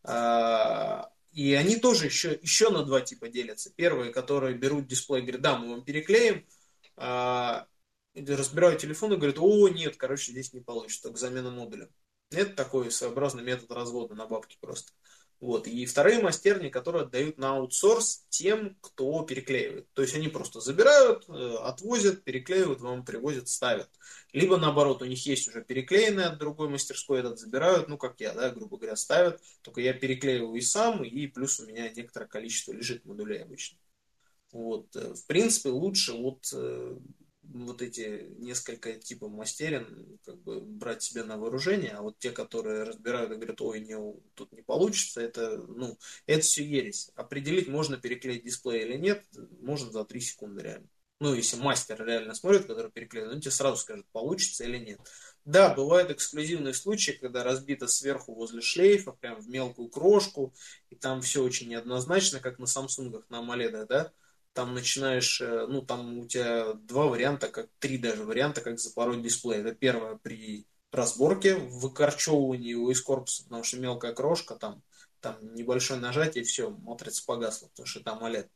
а, и они тоже еще, еще на два типа делятся. Первые, которые берут дисплей, говорят, да, мы вам переклеим, а, разбирают телефон и говорят, о, нет, короче, здесь не получится, только замена модуля. Это такой своеобразный метод развода на бабки просто. Вот. И вторые мастерни, которые отдают на аутсорс тем, кто переклеивает. То есть они просто забирают, э, отвозят, переклеивают, вам привозят, ставят. Либо наоборот, у них есть уже переклеенный от другой мастерской, этот забирают, ну как я, да, грубо говоря, ставят. Только я переклеиваю и сам, и плюс у меня некоторое количество лежит модулей обычно. Вот. Э, в принципе, лучше вот э, вот эти несколько типов мастерин как бы брать себе на вооружение, а вот те, которые разбирают и говорят, ой, не, тут не получится, это, ну, это все ересь. Определить, можно переклеить дисплей или нет, можно за 3 секунды реально. Ну, если мастер реально смотрит, который переклеит, он тебе сразу скажет, получится или нет. Да, бывают эксклюзивные случаи, когда разбито сверху возле шлейфа, прям в мелкую крошку, и там все очень неоднозначно, как на Samsung, на AMOLED, да? Там начинаешь, э, ну, там у тебя два варианта, как три даже варианта, как запороть дисплей. Это первое при разборке, выкорчевывании его из корпуса, потому что мелкая крошка, там, там небольшое нажатие, и все, матрица погасла, потому что там OLED.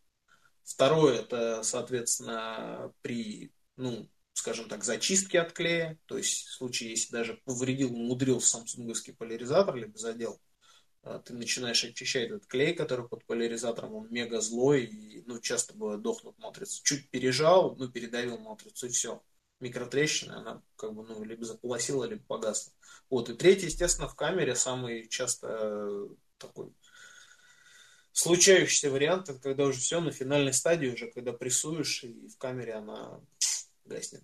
Второе, это, соответственно, при, ну, скажем так, зачистки от клея, то есть в случае, если даже повредил, умудрил самсунговский поляризатор, либо задел, ты начинаешь очищать этот клей, который под поляризатором, он мега злой, и, ну, часто бывает дохнут матрицы. Чуть пережал, ну, передавил матрицу, и все. Микротрещина, она как бы, ну, либо заполосила, либо погасла. Вот, и третий, естественно, в камере самый часто э, такой случающийся вариант, это когда уже все на финальной стадии, уже когда прессуешь, и в камере она гаснет.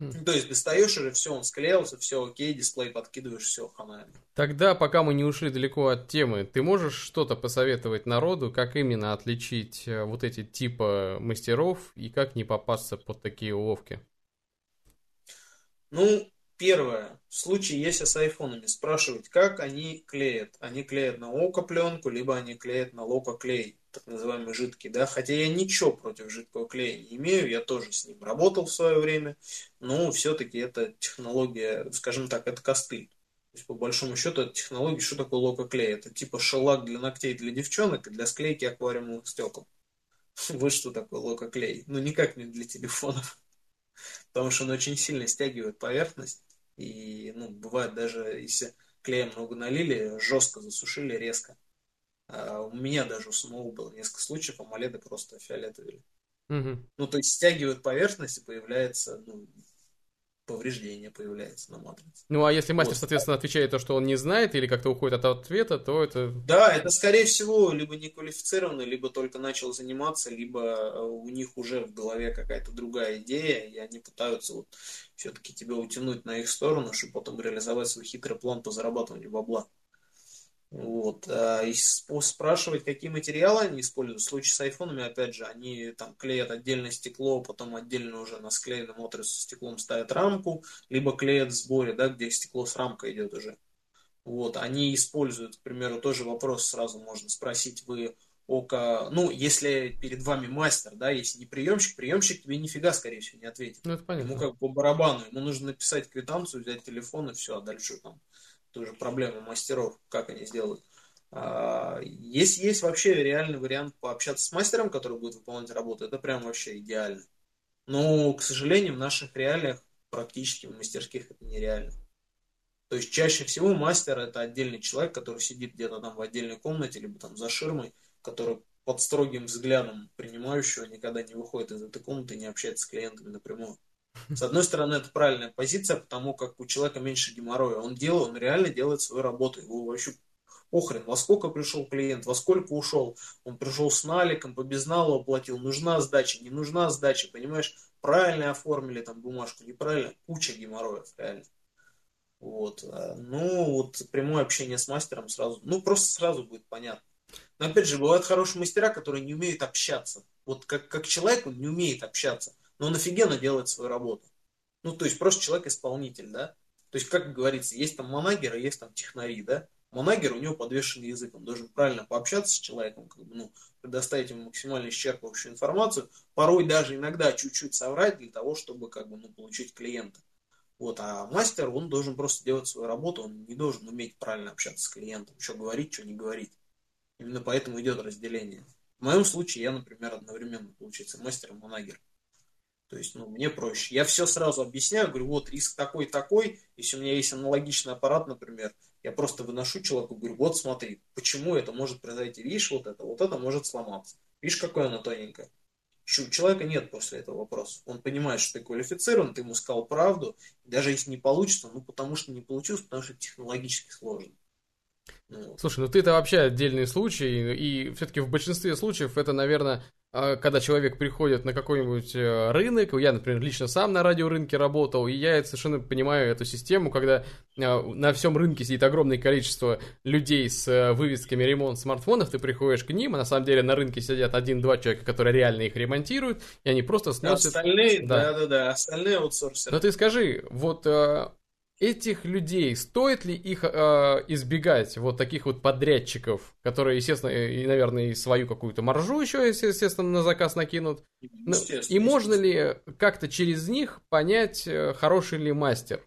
Mm. То есть достаешь уже, все, он склеился, все окей, дисплей подкидываешь, все, хана. Тогда, пока мы не ушли далеко от темы, ты можешь что-то посоветовать народу, как именно отличить э, вот эти типа мастеров и как не попасться под такие уловки? Ну, Первое. В случае, если с айфонами спрашивать, как они клеят. Они клеят на око пленку, либо они клеят на локо клей, так называемый жидкий. Да? Хотя я ничего против жидкого клея не имею, я тоже с ним работал в свое время, но все-таки это технология, скажем так, это костыль. То есть, по большому счету, это технология, что такое локо клей? Это типа шелак для ногтей для девчонок и для склейки аквариумных стекол. Вот что такое локо клей. Ну, никак не для телефонов. Потому что он очень сильно стягивает поверхность и, ну, бывает даже, если клея много налили, жестко засушили, резко. А у меня даже у самого было несколько случаев, а амоледы просто фиолетовые. Угу. Ну, то есть стягивают поверхность и появляется, ну, повреждение появляется на матрице. Ну, а если мастер, вот. соответственно, отвечает то, что он не знает или как-то уходит от ответа, то это... Да, это, скорее всего, либо не квалифицированный, либо только начал заниматься, либо э, у них уже в голове какая-то другая идея, и они пытаются вот все-таки тебя утянуть на их сторону, чтобы потом реализовать свой хитрый план по зарабатыванию бабла. Вот. А, и спрашивать, какие материалы они используют. В случае с айфонами, опять же, они там клеят отдельное стекло, потом отдельно уже на склеенном с стеклом ставят рамку, либо клеят в сборе, да, где стекло с рамкой идет уже. Вот. Они используют, к примеру, тоже вопрос сразу можно спросить, вы око, ну, если перед вами мастер, да, если не приемщик, приемщик тебе нифига, скорее всего, не ответит. Ну, это понятно. Ему как по барабану, ему нужно написать квитанцию, взять телефон и все, а дальше там тоже проблема мастеров, как они сделают. А, есть, есть вообще реальный вариант пообщаться с мастером, который будет выполнять работу, это прям вообще идеально. Но, к сожалению, в наших реалиях практически в мастерских это нереально. То есть чаще всего мастер это отдельный человек, который сидит где-то там в отдельной комнате, либо там за ширмой, который под строгим взглядом принимающего никогда не выходит из этой комнаты и не общается с клиентами напрямую. С одной стороны, это правильная позиция, потому как у человека меньше геморроя. Он делает, он реально делает свою работу. Его вообще похрен, во сколько пришел клиент, во сколько ушел. Он пришел с наликом, по безналу оплатил, нужна сдача, не нужна сдача, понимаешь? Правильно оформили там бумажку, неправильно, куча геморроев, реально. Вот. Ну, вот прямое общение с мастером сразу, ну, просто сразу будет понятно. Но опять же, бывают хорошие мастера, которые не умеют общаться. Вот как, как человек он не умеет общаться но он офигенно делает свою работу. Ну, то есть просто человек-исполнитель, да. То есть, как говорится, есть там манагеры, есть там технари, да. Манагер, у него подвешенный язык, он должен правильно пообщаться с человеком, как бы, ну, предоставить ему максимально исчерпывающую информацию, порой даже иногда чуть-чуть соврать для того, чтобы как бы, ну, получить клиента. Вот, а мастер, он должен просто делать свою работу, он не должен уметь правильно общаться с клиентом, что говорить, что не говорить. Именно поэтому идет разделение. В моем случае я, например, одновременно, получается, мастер и манагер. То есть, ну, мне проще. Я все сразу объясняю, говорю, вот риск такой-такой, если у меня есть аналогичный аппарат, например, я просто выношу человеку, говорю, вот смотри, почему это может произойти, видишь, вот это, вот это может сломаться. Видишь, какое оно тоненькое. У человека нет после этого вопроса. Он понимает, что ты квалифицирован, ты ему сказал правду, даже если не получится, ну потому что не получилось, потому что технологически сложно. Ну, Слушай, ну ты это вообще отдельный случай, и все-таки в большинстве случаев это, наверное, когда человек приходит на какой-нибудь э, рынок, я, например, лично сам на радиорынке работал, и я совершенно понимаю эту систему, когда а, на всем рынке сидит огромное количество людей с э, вывесками ремонт смартфонов, ты приходишь к ним, а на самом деле на рынке сидят один-два человека, которые реально их ремонтируют, и они просто сносят... Остальные, да-да-да, остальные аутсорсеры. Но ты скажи, вот э, этих людей, стоит ли их э, избегать, вот таких вот подрядчиков, которые, естественно, и, наверное, и свою какую-то маржу еще, естественно, на заказ накинут? Ну, и можно ли как-то через них понять, э, хороший ли мастер?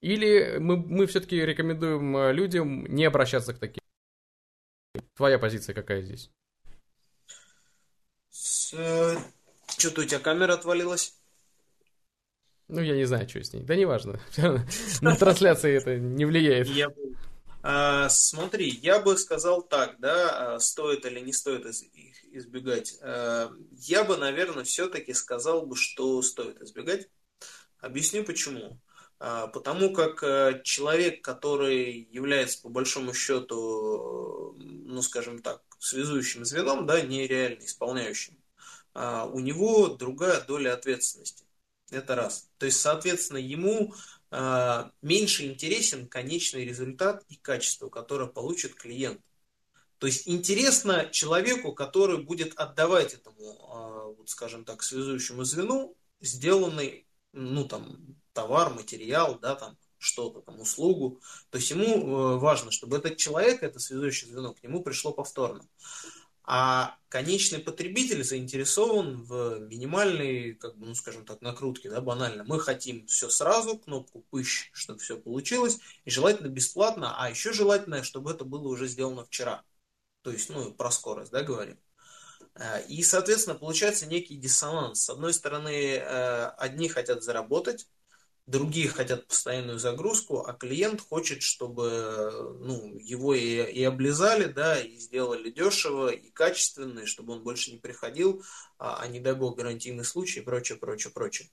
Или мы, мы все-таки рекомендуем э, людям не обращаться к таким? Твоя позиция какая здесь? С... Э, Что-то у тебя камера отвалилась? Ну, я не знаю, что с ней. Да неважно. На трансляции это не влияет. Я а, смотри, я бы сказал так, да, а, стоит или не стоит их избегать. А, я бы, наверное, все-таки сказал бы, что стоит избегать. Объясню почему. А, потому как а, человек, который является по большому счету, ну, скажем так, связующим звеном, да, нереально исполняющим, а, у него другая доля ответственности. Это раз. То есть, соответственно, ему э, меньше интересен конечный результат и качество, которое получит клиент. То есть интересно человеку, который будет отдавать этому, э, вот скажем так, связующему звену сделанный, ну там, товар, материал, да, там, что-то, там, услугу. То есть ему э, важно, чтобы этот человек, это связующее звено, к нему пришло повторно. А конечный потребитель заинтересован в минимальной, как бы, ну, скажем так, накрутке, да, банально. Мы хотим все сразу, кнопку пыщ, чтобы все получилось, и желательно бесплатно, а еще желательно, чтобы это было уже сделано вчера. То есть, ну, про скорость, да, говорим. Э, и, соответственно, получается некий диссонанс. С одной стороны, э, одни хотят заработать, другие хотят постоянную загрузку, а клиент хочет, чтобы ну, его и, и облизали, да, и сделали дешево и качественно, и чтобы он больше не приходил, а, а не дай бог гарантийный случай и прочее, прочее, прочее.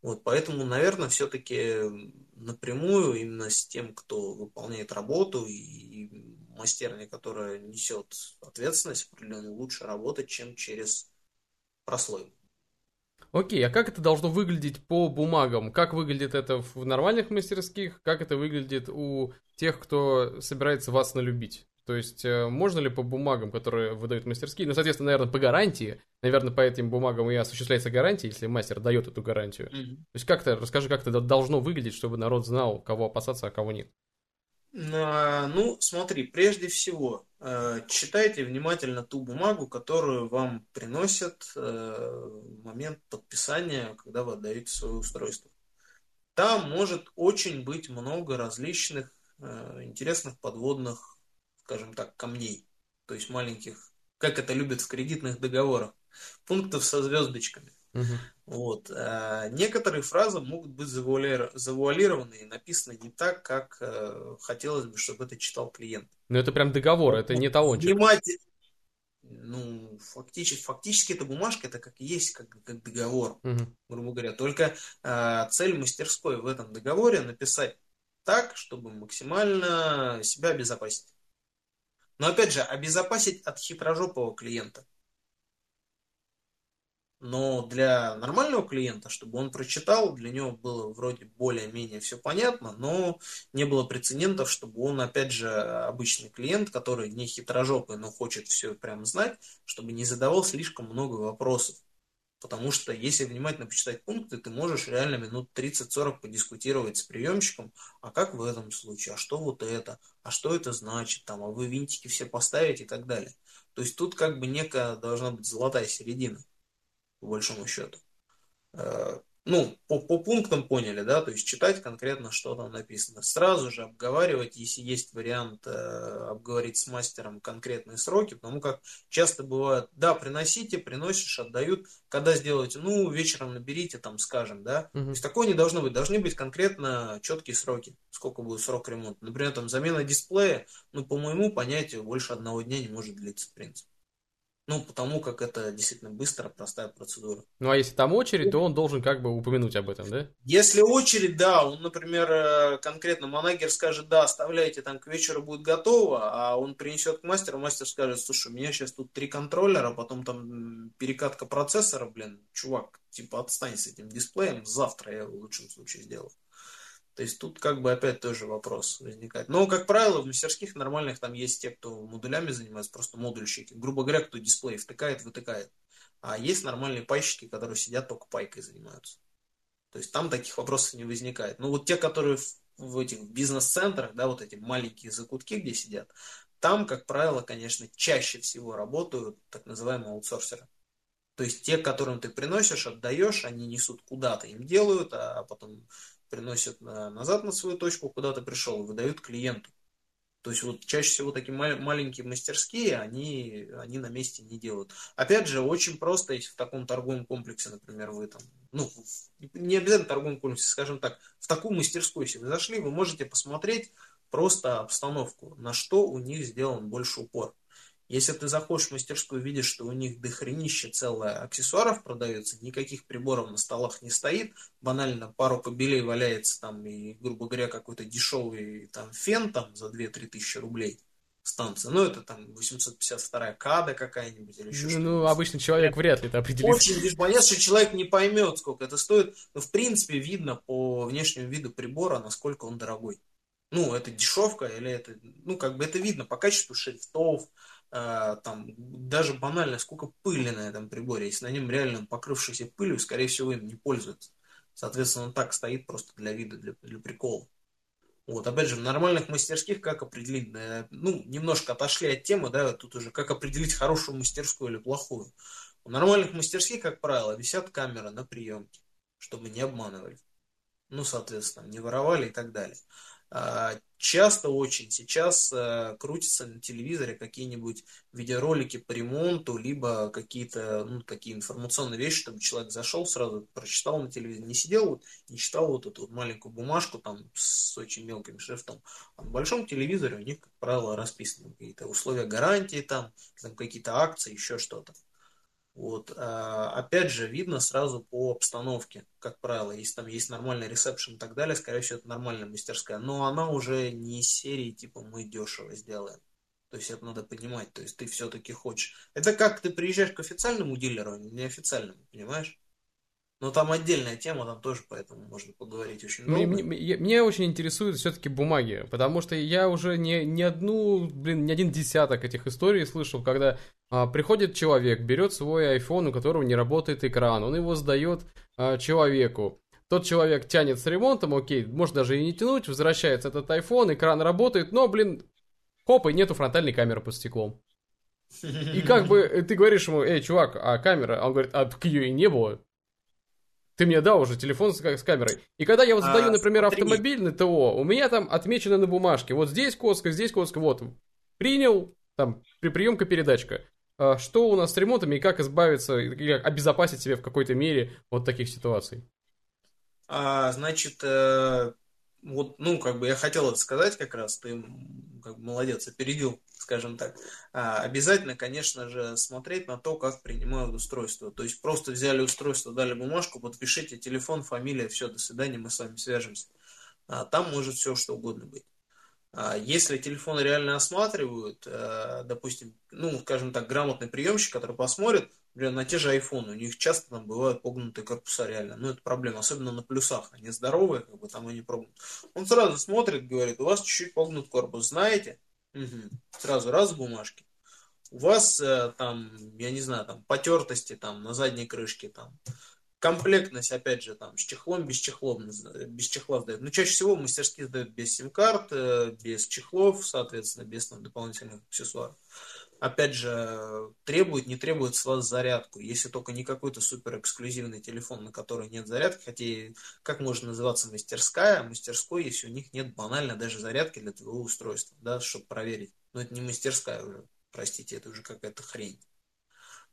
Вот, поэтому, наверное, все-таки напрямую именно с тем, кто выполняет работу и, и мастерня, которая несет ответственность определенно, лучше работать, чем через прослойку. Окей, а как это должно выглядеть по бумагам? Как выглядит это в нормальных мастерских? Как это выглядит у тех, кто собирается вас налюбить? То есть, э, можно ли по бумагам, которые выдают мастерские, ну, соответственно, наверное, по гарантии, наверное, по этим бумагам и осуществляется гарантия, если мастер дает эту гарантию. Mm-hmm. То есть, как-то, расскажи, как это должно выглядеть, чтобы народ знал, кого опасаться, а кого нет. Ну, смотри, прежде всего, э, читайте внимательно ту бумагу, которую вам приносят э, в момент подписания, когда вы отдаете свое устройство. Там может очень быть много различных э, интересных подводных, скажем так, камней, то есть маленьких, как это любят в кредитных договорах, пунктов со звездочками. Угу. Вот. А некоторые фразы могут быть завуалированы и написаны не так, как э, хотелось бы, чтобы это читал клиент. Но это прям договор, это не талончик. Внимательно. Ну, фактически, фактически эта бумажка, это как есть, как, как договор, угу. грубо говоря. Только э, цель мастерской в этом договоре написать так, чтобы максимально себя обезопасить. Но опять же, обезопасить от хитрожопого клиента. Но для нормального клиента, чтобы он прочитал, для него было вроде более-менее все понятно, но не было прецедентов, чтобы он, опять же, обычный клиент, который не хитрожопый, но хочет все прям знать, чтобы не задавал слишком много вопросов. Потому что если внимательно почитать пункты, ты можешь реально минут 30-40 подискутировать с приемщиком, а как в этом случае, а что вот это, а что это значит, там, а вы винтики все поставите и так далее. То есть тут как бы некая должна быть золотая середина по большому счету. Э, ну, по, по пунктам поняли, да, то есть читать конкретно, что там написано. Сразу же обговаривать, если есть вариант э, обговорить с мастером конкретные сроки, потому как часто бывает, да, приносите, приносишь, отдают, когда сделаете, ну, вечером наберите, там, скажем, да. Угу. То есть такое не должно быть, должны быть конкретно четкие сроки, сколько будет срок ремонта. Например, там, замена дисплея, ну, по моему понятию, больше одного дня не может длиться, в принципе. Ну, потому как это действительно быстрая, простая процедура. Ну, а если там очередь, то он должен как бы упомянуть об этом, да? Если очередь, да, он, например, э, конкретно манагер скажет, да, оставляйте, там к вечеру будет готово, а он принесет к мастеру, мастер скажет, слушай, у меня сейчас тут три контроллера, потом там перекатка процессора, блин, чувак, типа отстань с этим дисплеем, завтра я в лучшем случае сделаю. То есть тут как бы опять тоже вопрос возникает. Но, как правило, в мастерских нормальных там есть те, кто модулями занимается, просто модульщики. Грубо говоря, кто дисплей втыкает, вытыкает. А есть нормальные пайщики, которые сидят только пайкой занимаются. То есть там таких вопросов не возникает. Но вот те, которые в, в этих бизнес-центрах, да, вот эти маленькие закутки, где сидят, там, как правило, конечно, чаще всего работают так называемые аутсорсеры. То есть те, которым ты приносишь, отдаешь, они несут куда-то, им делают, а потом приносят назад на свою точку, куда ты пришел, выдают клиенту. То есть вот чаще всего такие маленькие мастерские, они, они на месте не делают. Опять же, очень просто, если в таком торговом комплексе, например, вы там, ну, не обязательно торговом комплексе, скажем так, в такую мастерскую, если вы зашли, вы можете посмотреть просто обстановку, на что у них сделан больше упор. Если ты заходишь в мастерскую, видишь, что у них дохренище целое аксессуаров продается, никаких приборов на столах не стоит, банально пару кабелей валяется там и, грубо говоря, какой-то дешевый там фен там за 2-3 тысячи рублей станция. Ну, это там 852 када какая-нибудь или еще ну, что-то. Ну, обычный человек вряд ли это определит. Очень понятно, что человек не поймет, сколько это стоит. Но, в принципе, видно по внешнему виду прибора, насколько он дорогой. Ну, это дешевка или это... Ну, как бы это видно по качеству шрифтов, там даже банально, сколько пыли на этом приборе. Если на нем реально покрывшийся пылью, скорее всего, им не пользуются. Соответственно, он так стоит просто для вида, для, для прикола. Вот, опять же, в нормальных мастерских как определить, ну, немножко отошли от темы, да, тут уже как определить хорошую мастерскую или плохую. У нормальных мастерских, как правило, висят камеры на приемке, чтобы не обманывали. Ну, соответственно, не воровали и так далее. А, часто очень сейчас э, крутятся на телевизоре какие-нибудь видеоролики по ремонту, либо какие-то ну, такие информационные вещи, чтобы человек зашел, сразу прочитал на телевизоре, не сидел, вот, не читал вот эту вот маленькую бумажку там с очень мелким шрифтом. А на большом телевизоре у них, как правило, расписаны какие-то условия гарантии, там, там какие-то акции, еще что-то. Вот. А, опять же, видно сразу по обстановке, как правило, если там есть нормальный ресепшн и так далее, скорее всего, это нормальная мастерская. Но она уже не из серии, типа, мы дешево сделаем. То есть это надо понимать. То есть ты все-таки хочешь. Это как ты приезжаешь к официальному дилеру, а не неофициальному, понимаешь? Но там отдельная тема, там тоже поэтому можно поговорить очень много. Мне, мне, меня очень интересует все-таки бумаги, потому что я уже не, не одну, блин, не один десяток этих историй слышал, когда а, приходит человек, берет свой iPhone, у которого не работает экран, он его сдает а, человеку. Тот человек тянет с ремонтом, окей, может даже и не тянуть, возвращается этот iPhone, экран работает, но, блин, хоп, и нету фронтальной камеры под стеклом. И как бы ты говоришь ему, эй, чувак, а камера? А он говорит, а так ее и не было. Ты мне дал уже телефон с, с камерой. И когда я вот задаю, а, например, смотри. автомобильный ТО, у меня там отмечено на бумажке, вот здесь коска, здесь коска, вот. Принял, там, при приемка передачка. А что у нас с ремонтами и как избавиться, или обезопасить себя в какой-то мере от таких ситуаций? А, значит, э, вот, ну, как бы я хотел это сказать как раз, ты как бы молодец, опередил, скажем так. А, обязательно, конечно же, смотреть на то, как принимают устройство. То есть просто взяли устройство, дали бумажку, подпишите телефон, фамилия, все, до свидания, мы с вами свяжемся. А, там может все что угодно быть. А, если телефон реально осматривают, э, допустим, ну, скажем так, грамотный приемщик, который посмотрит, Например, на те же iPhone, у них часто там бывают погнутые корпуса реально. Ну, это проблема, особенно на плюсах. Они здоровые, как бы там они пробуют. Он сразу смотрит, говорит, у вас чуть-чуть погнут корпус, знаете? Угу. Сразу раз в бумажке. У вас э, там, я не знаю, там потертости там на задней крышке там. Комплектность, опять же, там, с чехлом, без чехлом, без чехла сдают. Но чаще всего мастерские сдают без сим-карт, э, без чехлов, соответственно, без там, дополнительных аксессуаров опять же, требует, не требует с вас зарядку. Если только не какой-то супер эксклюзивный телефон, на который нет зарядки, хотя как может называться мастерская, мастерской, если у них нет банально даже зарядки для твоего устройства, да, чтобы проверить. Но это не мастерская уже, простите, это уже какая-то хрень.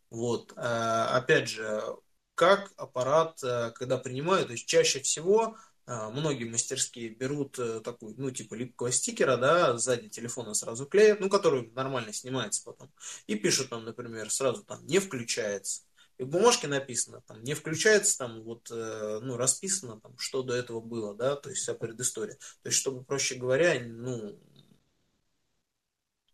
Вот, а, опять же, как аппарат, э, когда принимают, то есть чаще всего а, многие мастерские берут э, такую, ну, типа липкого стикера, да, сзади телефона сразу клеят, ну, который нормально снимается потом, и пишут там, например, сразу там «не включается». И в бумажке написано, там, не включается, там, вот, э, ну, расписано, там, что до этого было, да, то есть вся предыстория. То есть, чтобы, проще говоря, ну,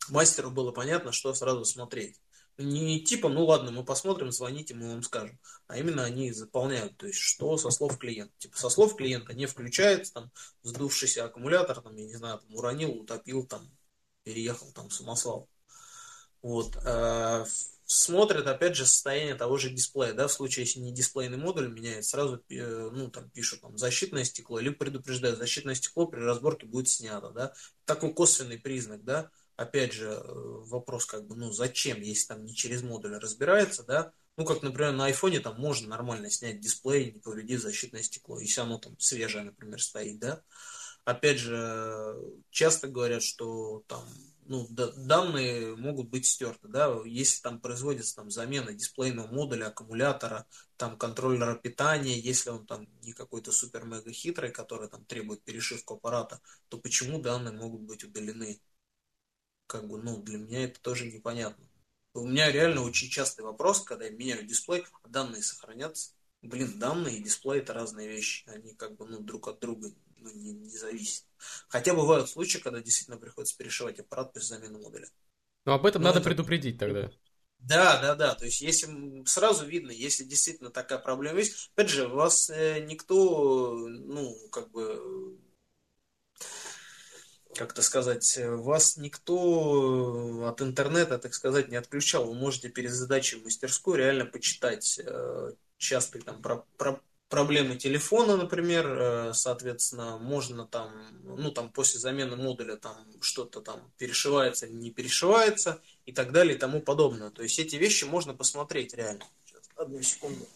мастеру было понятно, что сразу смотреть. Не типа, ну ладно, мы посмотрим, звоните, мы вам скажем. А именно они заполняют, то есть что со слов клиента. Типа со слов клиента не включается, там, сдувшийся аккумулятор, там, я не знаю, там, уронил, утопил, там, переехал, там, самосвал. Вот. А, смотрят, опять же, состояние того же дисплея, да, в случае, если не дисплейный модуль меняет, сразу, э, ну, там, пишут, там, защитное стекло, либо предупреждают, защитное стекло при разборке будет снято, да. Такой косвенный признак, да опять же, э, вопрос как бы, ну, зачем, если там не через модуль разбирается, да, ну, как, например, на айфоне там можно нормально снять дисплей, не повредив защитное стекло, если оно там свежее, например, стоит, да. Опять же, часто говорят, что там, ну, данные могут быть стерты, да, если там производится там замена дисплейного модуля, аккумулятора, там контроллера питания, если он там не какой-то супер-мега хитрый, который там требует перешивку аппарата, то почему данные могут быть удалены? Как бы, ну, для меня это тоже непонятно. У меня реально очень частый вопрос, когда я меняю дисплей, а данные сохранятся. Блин, данные и дисплей это разные вещи. Они как бы, ну, друг от друга ну, не, не зависят. Хотя бывают случаи, когда действительно приходится перешивать аппарат без замены модуля. Но об этом Но надо это... предупредить тогда. Да, да, да. То есть, если сразу видно, если действительно такая проблема есть, опять же, вас э, никто, ну, как бы как-то сказать, вас никто от интернета, так сказать, не отключал. Вы можете перед задачей в мастерскую реально почитать э, частые там про, про, проблемы телефона, например, э, соответственно, можно там, ну там после замены модуля там что-то там перешивается не перешивается и так далее и тому подобное. То есть эти вещи можно посмотреть реально. Сейчас, одну секунду.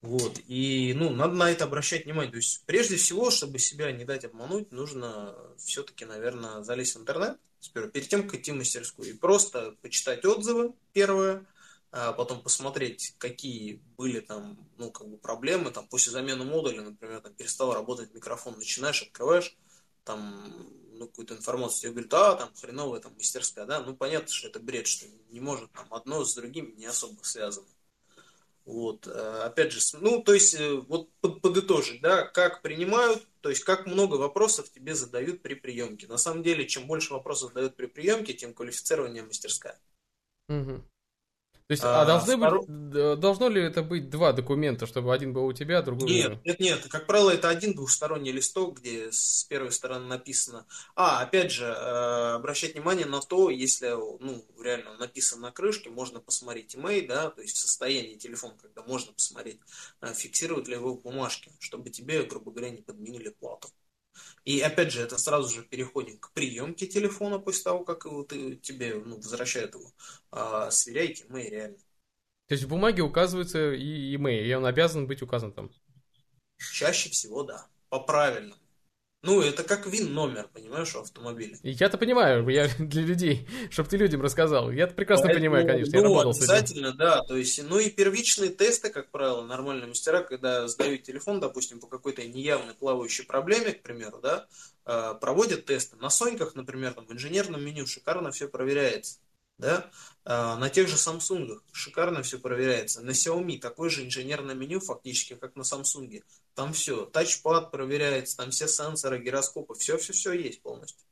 Вот. И, ну, надо на это обращать внимание. То есть, прежде всего, чтобы себя не дать обмануть, нужно все-таки, наверное, залезть в интернет, сперва, перед тем, как идти в мастерскую, и просто почитать отзывы, первое, а потом посмотреть, какие были там, ну, как бы проблемы, там, после замены модуля, например, там, перестал работать микрофон, начинаешь, открываешь, там, ну, какую-то информацию, тебе говорят, а, там, хреновая там мастерская, да, ну, понятно, что это бред, что не может там одно с другим не особо связано. Вот, э, опять же, ну, то есть, э, вот подытожить, да, как принимают, то есть, как много вопросов тебе задают при приемке. На самом деле, чем больше вопросов задают при приемке, тем квалифицирование мастерская. Угу. То есть, а, а должны второй... быть, должно ли это быть два документа, чтобы один был у тебя, а другой нет, Нет, нет, как правило, это один двухсторонний листок, где с первой стороны написано. А, опять же, э, обращать внимание на то, если, ну, реально написано на крышке, можно посмотреть имей, да, то есть в состоянии телефона, когда можно посмотреть, э, фиксируют ли его в бумажке, чтобы тебе, грубо говоря, не подменили плату. И опять же, это сразу же переходим к приемке телефона после того, как его, ты, тебе ну, возвращают его. А, сверяйте имей реально. То есть в бумаге указывается и имей, и он обязан быть указан там? Чаще всего да, по правильному. Ну, это как вин номер, понимаешь, у автомобиля. Я-то понимаю, я для людей, чтобы ты людям рассказал. Я прекрасно Поэтому, понимаю, конечно, ну, я работал обязательно, с этим. да. То есть, ну и первичные тесты, как правило, нормальные мастера, когда сдают телефон, допустим, по какой-то неявной плавающей проблеме, к примеру, да, а, проводят тесты. На Соньках, например, там в инженерном меню шикарно все проверяется да, а, на тех же Samsung шикарно все проверяется. На Xiaomi такое же инженерное меню фактически, как на Samsung. Там все, тачпад проверяется, там все сенсоры, гироскопы, все-все-все есть полностью.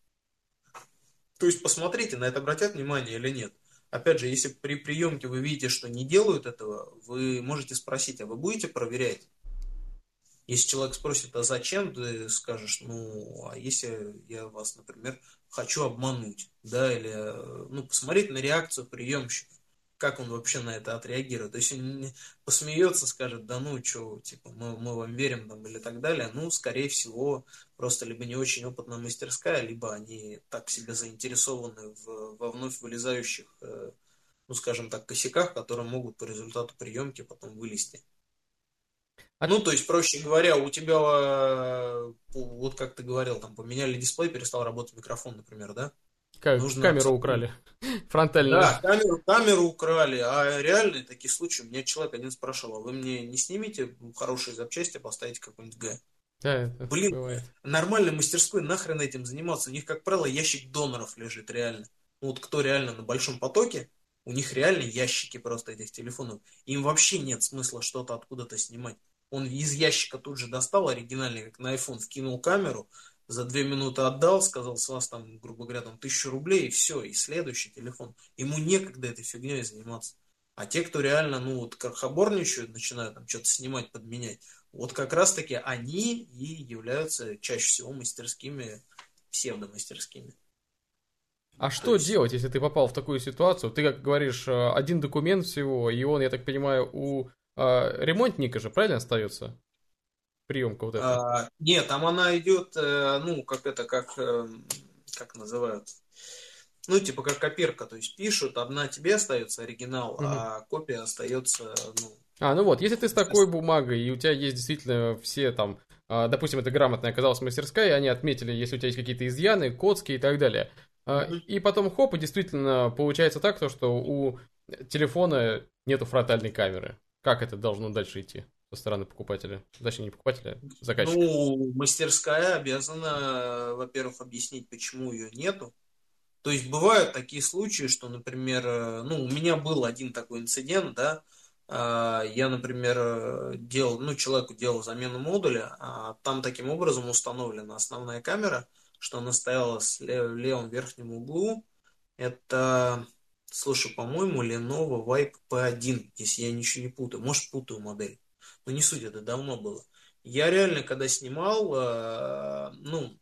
То есть посмотрите, на это обратят внимание или нет. Опять же, если при приемке вы видите, что не делают этого, вы можете спросить, а вы будете проверять? Если человек спросит, а зачем, ты скажешь, ну, а если я вас, например, хочу обмануть, да, или, ну, посмотреть на реакцию приемщика, как он вообще на это отреагирует. То есть он посмеется, скажет, да ну, что, типа, мы, мы вам верим, там, или так далее, ну, скорее всего, просто либо не очень опытная мастерская, либо они так себе заинтересованы в, во вновь вылезающих, э, ну, скажем так, косяках, которые могут по результату приемки потом вылезти. А... Ну, то есть, проще говоря, у тебя, э, вот как ты говорил, там поменяли дисплей, перестал работать микрофон, например, да? Как, нужно камеру украли. Фронтальную. Да, камеру, камеру украли. А реально такие случаи. У меня человек один спрашивал, а вы мне не снимите хорошие запчасти, поставите какой-нибудь Г? Да, Блин, бывает. нормальной мастерской нахрен этим заниматься. У них, как правило, ящик доноров лежит реально. Ну, вот кто реально на большом потоке, у них реально ящики просто этих телефонов. Им вообще нет смысла что-то откуда-то снимать. Он из ящика тут же достал оригинальный, как на iPhone, вкинул камеру, за две минуты отдал, сказал, с вас там, грубо говоря, там тысячу рублей, и все, и следующий телефон. Ему некогда этой фигней заниматься. А те, кто реально, ну, вот крохоборничают, начинают там что-то снимать, подменять, вот как раз-таки они и являются чаще всего мастерскими, псевдомастерскими. А что есть... делать, если ты попал в такую ситуацию? Ты, как говоришь, э, один документ всего, и он, я так понимаю, у э, ремонтника же, правильно остается? Приемка вот эта. А, нет, там она идет, э, ну, как это, как, э, как называют? Ну, типа как копирка, то есть пишут, одна тебе остается оригинал, угу. а копия остается, ну... А, ну вот, если ты с такой бумагой, и у тебя есть действительно все там, а, допустим, это грамотная оказалась мастерская, и они отметили, если у тебя есть какие-то изъяны, коцки и так далее. А, и потом хоп, и действительно получается так, то, что у телефона нету фронтальной камеры. Как это должно дальше идти со стороны покупателя? Точнее, не покупателя, а заказчика. Ну, мастерская обязана, во-первых, объяснить, почему ее нету. То есть бывают такие случаи, что, например, э, ну, у меня был один такой инцидент, да, а, я, например, делал, ну, человеку делал замену модуля, а там таким образом установлена основная камера, что она стояла в левом верхнем углу. Это, слушай, по-моему, Lenovo Vibe P1, если я ничего не путаю. Может, путаю модель. Но не суть, это давно было. Я реально, когда снимал, э, ну,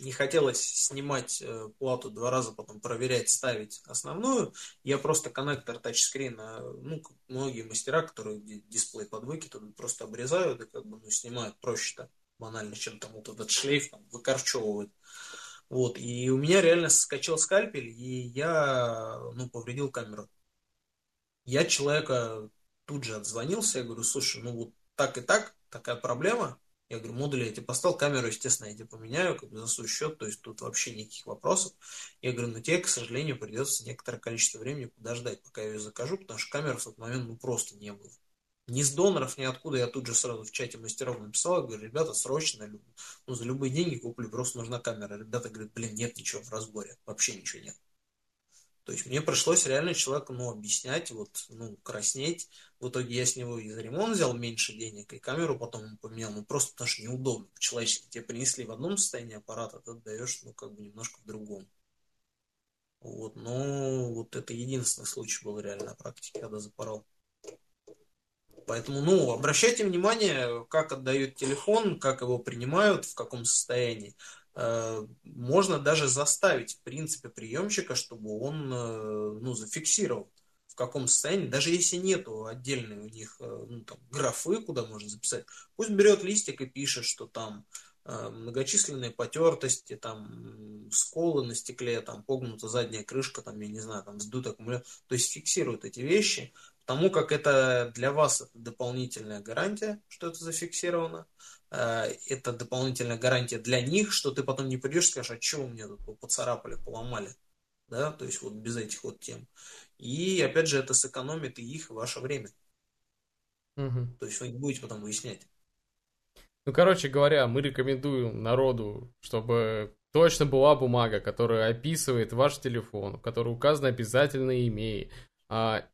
не хотелось снимать э, плату два раза, потом проверять, ставить основную. Я просто коннектор тачскрина, ну, многие мастера, которые дисплей под выкид, просто обрезают и как бы, ну, снимают проще-то, банально, чем там вот этот шлейф там выкорчевывают. Вот, и у меня реально скачал скальпель, и я, ну, повредил камеру. Я человека тут же отзвонился, я говорю, слушай, ну вот так и так, такая проблема, я говорю, модули я тебе поставил, камеру, естественно, я тебе поменяю, как бы за свой счет, то есть тут вообще никаких вопросов. Я говорю, но тебе, к сожалению, придется некоторое количество времени подождать, пока я ее закажу, потому что камеры в тот момент ну просто не было. Ни с доноров, ни откуда. Я тут же сразу в чате мастеров написал, говорю, ребята, срочно, ну, за любые деньги куплю, просто нужна камера. Ребята говорят, блин, нет ничего в разборе, вообще ничего нет. То есть мне пришлось реально человеку ну, объяснять, вот, ну, краснеть. В итоге я с него и за ремонт взял меньше денег, и камеру потом поменял. Ну, просто потому что неудобно. По-человечески тебе принесли в одном состоянии аппарат, а ты отдаешь, ну, как бы немножко в другом. Вот, но вот это единственный случай был реально на практике, когда запорол. Поэтому, ну, обращайте внимание, как отдают телефон, как его принимают, в каком состоянии. Э, можно даже заставить, в принципе, приемщика, чтобы он э, ну, зафиксировал, в каком состоянии, даже если нету отдельной у них э, ну, там, графы, куда можно записать, пусть берет листик и пишет, что там многочисленные потертости, там сколы на стекле, там погнута задняя крышка, там, я не знаю, там сдут аккумулятор, то есть фиксирует эти вещи, потому как это для вас дополнительная гарантия, что это зафиксировано, Э, это дополнительная гарантия для них, что ты потом не придешь и скажешь, а у меня тут поцарапали, поломали. Да, то есть вот без этих вот тем. И опять же это сэкономит и их, и ваше время. Угу. То есть вы не будете потом выяснять. Ну, короче говоря, мы рекомендуем народу, чтобы точно была бумага, которая описывает ваш телефон, в которой указано обязательно имей, а,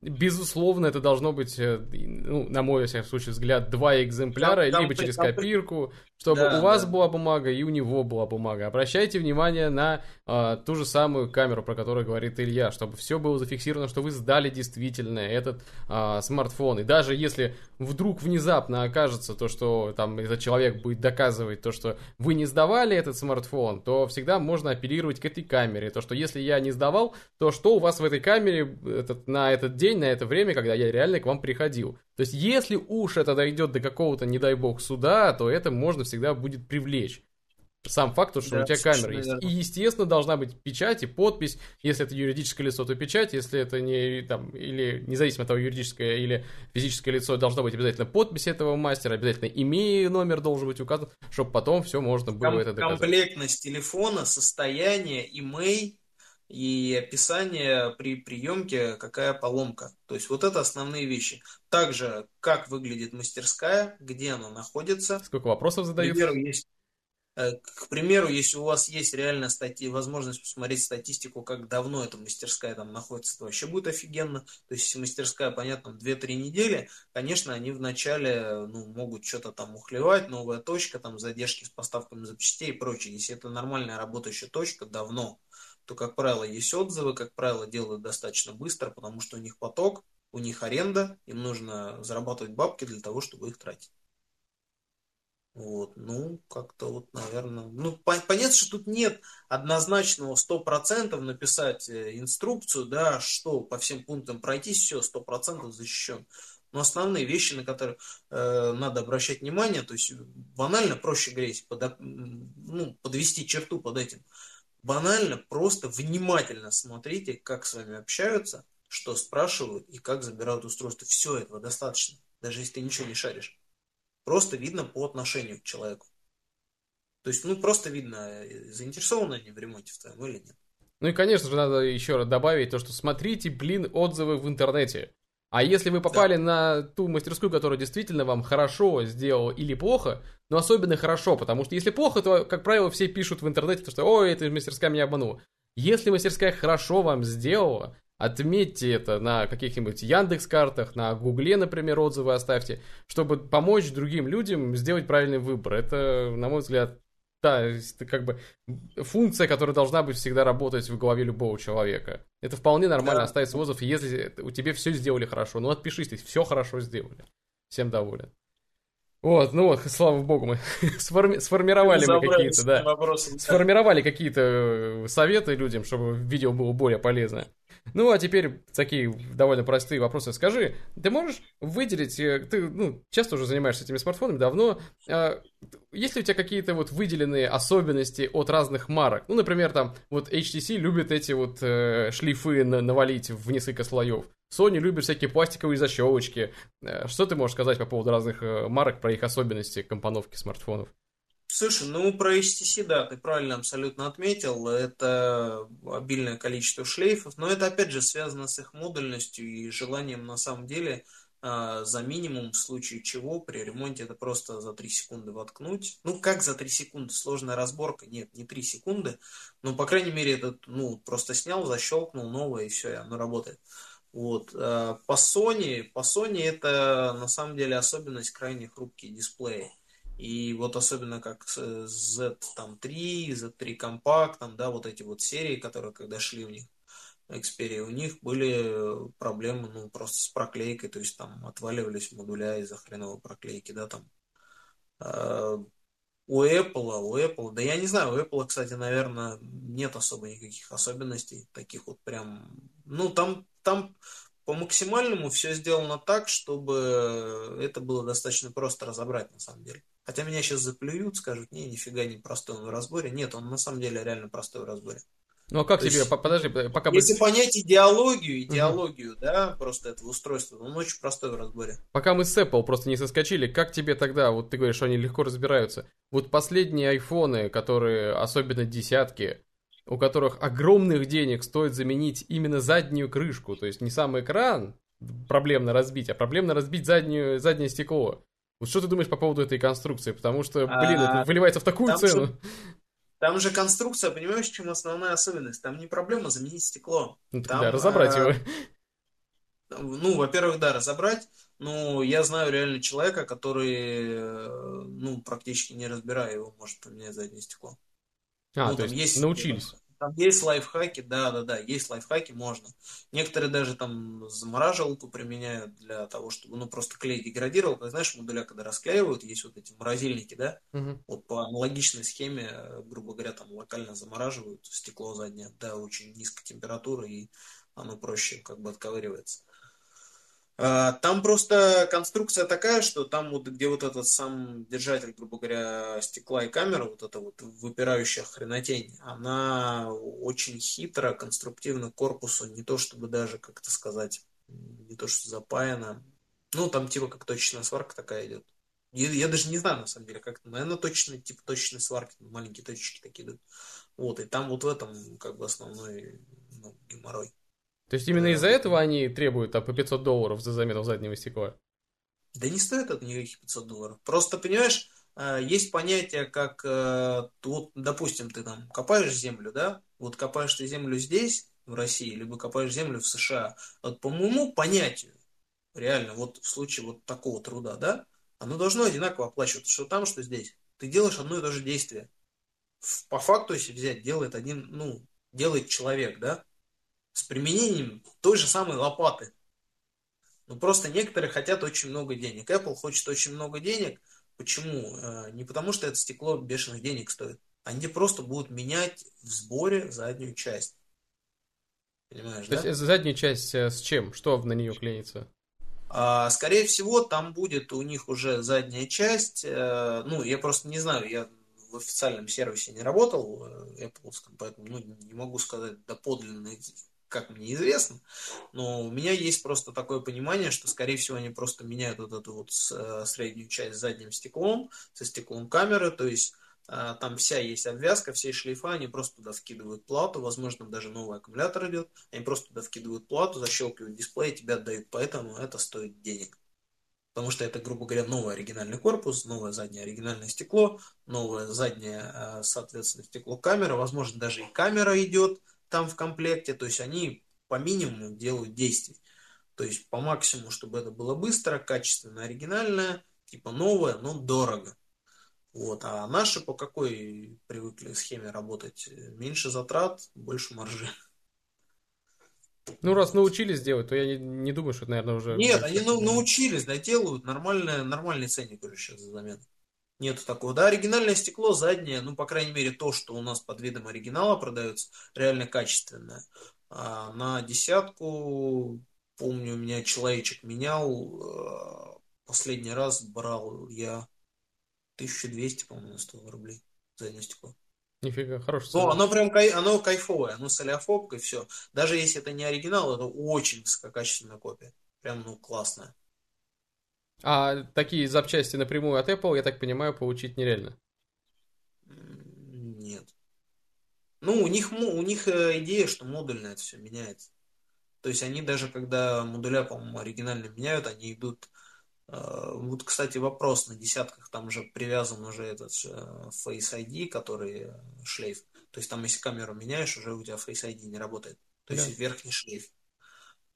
Безусловно, это должно быть, э, ну, на мой, во всяком случае, взгляд, два экземпляра, там, либо там, через там, копирку, чтобы да, у вас да. была бумага и у него была бумага. Обращайте внимание на а, ту же самую камеру, про которую говорит Илья, чтобы все было зафиксировано, что вы сдали действительно этот а, смартфон. И даже если вдруг внезапно окажется то, что там этот человек будет доказывать то, что вы не сдавали этот смартфон, то всегда можно апеллировать к этой камере. То, что если я не сдавал, то что у вас в этой камере этот, на этот день, на это время, когда я реально к вам приходил. То есть, если уж это дойдет до какого-то, не дай бог, суда, то это можно всегда будет привлечь. Сам факт, что да, у тебя камера есть. И, естественно, должна быть печать и подпись. Если это юридическое лицо, то печать. Если это не там, или независимо от того, юридическое или физическое лицо, должна быть обязательно подпись этого мастера, обязательно имея номер должен быть указан, чтобы потом все можно было Ком- это доказать. Комплектность телефона, состояние, имей и описание при приемке, какая поломка. То есть вот это основные вещи. Также, как выглядит мастерская, где она находится. Сколько вопросов задают? К примеру, есть, э, к примеру, если у вас есть реально стати... возможность посмотреть статистику, как давно эта мастерская там находится, то вообще будет офигенно. То есть, если мастерская, понятно, 2-3 недели, конечно, они вначале ну, могут что-то там ухлевать, новая точка, там задержки с поставками запчастей и прочее. Если это нормальная работающая точка, давно, то, как правило, есть отзывы, как правило, делают достаточно быстро, потому что у них поток, у них аренда, им нужно зарабатывать бабки для того, чтобы их тратить. Вот, ну, как-то вот, наверное, ну, понятно, что тут нет однозначного 100% написать э, инструкцию, да, что по всем пунктам пройтись, все, 100% защищен. Но основные вещи, на которые э, надо обращать внимание, то есть банально проще говорить, под, ну, подвести черту под этим – банально просто внимательно смотрите, как с вами общаются, что спрашивают и как забирают устройство. Все этого достаточно, даже если ты ничего не шаришь. Просто видно по отношению к человеку. То есть, ну, просто видно, заинтересованы они в ремонте в твоем или нет. Ну и, конечно же, надо еще раз добавить то, что смотрите, блин, отзывы в интернете. А если вы попали да. на ту мастерскую, которая действительно вам хорошо сделала или плохо, но особенно хорошо, потому что если плохо, то, как правило, все пишут в интернете, что «Ой, эта мастерская меня обманула». Если мастерская хорошо вам сделала, отметьте это на каких-нибудь Яндекс картах, на Гугле, например, отзывы оставьте, чтобы помочь другим людям сделать правильный выбор. Это, на мой взгляд, да, это как бы функция, которая должна быть всегда работать в голове любого человека. Это вполне нормально да. оставить отзыв, если у тебя все сделали хорошо. Ну, отпишись, все хорошо сделали. Всем доволен. Вот, ну вот, слава богу, мы сформи- сформировали мы какие-то, да, вопросом, сформировали какие-то э, советы людям, чтобы видео было более полезное. Ну, а теперь такие довольно простые вопросы. Скажи, ты можешь выделить, э, ты, ну, часто уже занимаешься этими смартфонами, давно, э, есть ли у тебя какие-то вот выделенные особенности от разных марок? Ну, например, там, вот HTC любит эти вот э, шлифы на навалить в несколько слоев. Sony любит всякие пластиковые защелочки. Э, что ты можешь сказать по поводу разных э, марок, про их особенности компоновки смартфонов? Слушай, ну про HTC, да, ты правильно абсолютно отметил. Это обильное количество шлейфов, но это опять же связано с их модульностью и желанием на самом деле а, за минимум, в случае чего при ремонте это просто за 3 секунды воткнуть. Ну, как за 3 секунды? Сложная разборка? Нет, не 3 секунды. Но, по крайней мере, этот, ну, просто снял, защелкнул, новое, и все, и оно работает. Вот. А, по Sony, по Sony это на самом деле особенность крайне хрупкие дисплеи. И вот особенно как Z3, Z3 Compact, там, да, вот эти вот серии, которые когда шли у них Xperia, у них были проблемы, ну, просто с проклейкой, то есть там отваливались модуля из-за хреновой проклейки, да, там. А, у Apple, у Apple, да я не знаю, у Apple, кстати, наверное, нет особо никаких особенностей, таких вот прям, ну, там, там по максимальному все сделано так, чтобы это было достаточно просто разобрать, на самом деле. Хотя меня сейчас заплюют, скажут, не, нифига не простой в разборе. Нет, он на самом деле реально простой в разборе. Ну а как То тебе, есть, подожди, пока... Если бы... понять идеологию, идеологию, угу. да, просто этого устройства, он очень простой в разборе. Пока мы с Apple просто не соскочили, как тебе тогда, вот ты говоришь, что они легко разбираются, вот последние айфоны, которые, особенно десятки, у которых огромных денег стоит заменить именно заднюю крышку, то есть не сам экран проблемно разбить, а проблемно разбить заднюю, заднее стекло. Вот что ты думаешь по поводу этой конструкции? Потому что, блин, а, это выливается в такую там цену. Же, там же конструкция, понимаешь, в чем основная особенность? Там не проблема заменить стекло. Ну, там, да, разобрать а, его. Ну, во-первых, да, разобрать. Но я знаю реально человека, который, ну, практически не разбирая его, может поменять заднее стекло. А, ну, то есть, есть научились. Там есть лайфхаки, да, да, да, есть лайфхаки, можно. Некоторые даже там замораживалку применяют для того, чтобы, ну, просто клей деградировал. знаешь, модуля, когда расклеивают, есть вот эти морозильники, да, угу. вот по аналогичной схеме, грубо говоря, там локально замораживают стекло заднее до очень низкой температуры, и оно проще как бы отковыривается. А, там просто конструкция такая, что там вот где вот этот сам держатель, грубо говоря, стекла и камера, вот эта вот выпирающая хренотень, она очень хитро, конструктивно корпусу, не то чтобы даже, как это сказать, не то что запаяна. Ну, там типа как точечная сварка такая идет. Я, я даже не знаю, на самом деле, как. Наверное, точно, типа точечной сварки, маленькие точечки такие идут. Вот, и там вот в этом как бы основной ну, геморрой. То есть именно из-за этого они требуют а, по 500 долларов за замену заднего стекла? Да не стоит это никаких 500 долларов. Просто, понимаешь, э, есть понятие, как, э, вот, допустим, ты там копаешь землю, да? Вот копаешь ты землю здесь, в России, либо копаешь землю в США. Вот по моему понятию, реально, вот в случае вот такого труда, да, оно должно одинаково оплачиваться, что там, что здесь. Ты делаешь одно и то же действие. По факту, если взять, делает один, ну, делает человек, да, с применением той же самой лопаты. Ну, просто некоторые хотят очень много денег. Apple хочет очень много денег. Почему? Э, не потому, что это стекло бешеных денег стоит. Они просто будут менять в сборе заднюю часть. Понимаешь, То да? есть заднюю часть э, с чем? Что на нее клеится? А, скорее всего, там будет у них уже задняя часть. Э, ну, я просто не знаю, я в официальном сервисе не работал, Apple, поэтому ну, не могу сказать доподлинно как мне известно, но у меня есть просто такое понимание, что, скорее всего, они просто меняют вот эту вот э, среднюю часть с задним стеклом, со стеклом камеры, то есть э, там вся есть обвязка, все шлейфа, они просто туда вкидывают плату, возможно, даже новый аккумулятор идет, они просто туда вкидывают плату, защелкивают дисплей, тебе отдают, поэтому это стоит денег. Потому что это, грубо говоря, новый оригинальный корпус, новое заднее оригинальное стекло, новое заднее, э, соответственно, стекло камеры, возможно, даже и камера идет, там в комплекте, то есть они по минимуму делают действий. То есть по максимуму, чтобы это было быстро, качественно, оригинальное, типа новое, но дорого. Вот. А наши по какой привыкли схеме работать? Меньше затрат, больше маржи. Ну, раз научились делать, то я не, не думаю, что это, наверное, уже... Нет, они на, научились, да, делают нормальное, нормальный ценник уже сейчас за замену. Нету такого. Да, оригинальное стекло заднее, ну, по крайней мере, то, что у нас под видом оригинала продается, реально качественное. А на десятку, помню, у меня человечек менял, а, последний раз брал я 1200, по-моему, стоило рублей заднее стекло. Нифига, хорошее. Ну, оно прям кай, оно кайфовое, оно с олеофобкой, все. Даже если это не оригинал, это очень высококачественная копия. Прям, ну, классная. А такие запчасти напрямую от Apple, я так понимаю, получить нереально. Нет. Ну, у них, у них э, идея, что модульно это все меняется. То есть они даже, когда модуля, по-моему, оригинально меняют, они идут... Э, вот, кстати, вопрос на десятках, там уже привязан уже этот э, Face ID, который шлейф. То есть там, если камеру меняешь, уже у тебя Face ID не работает. То да. есть верхний шлейф.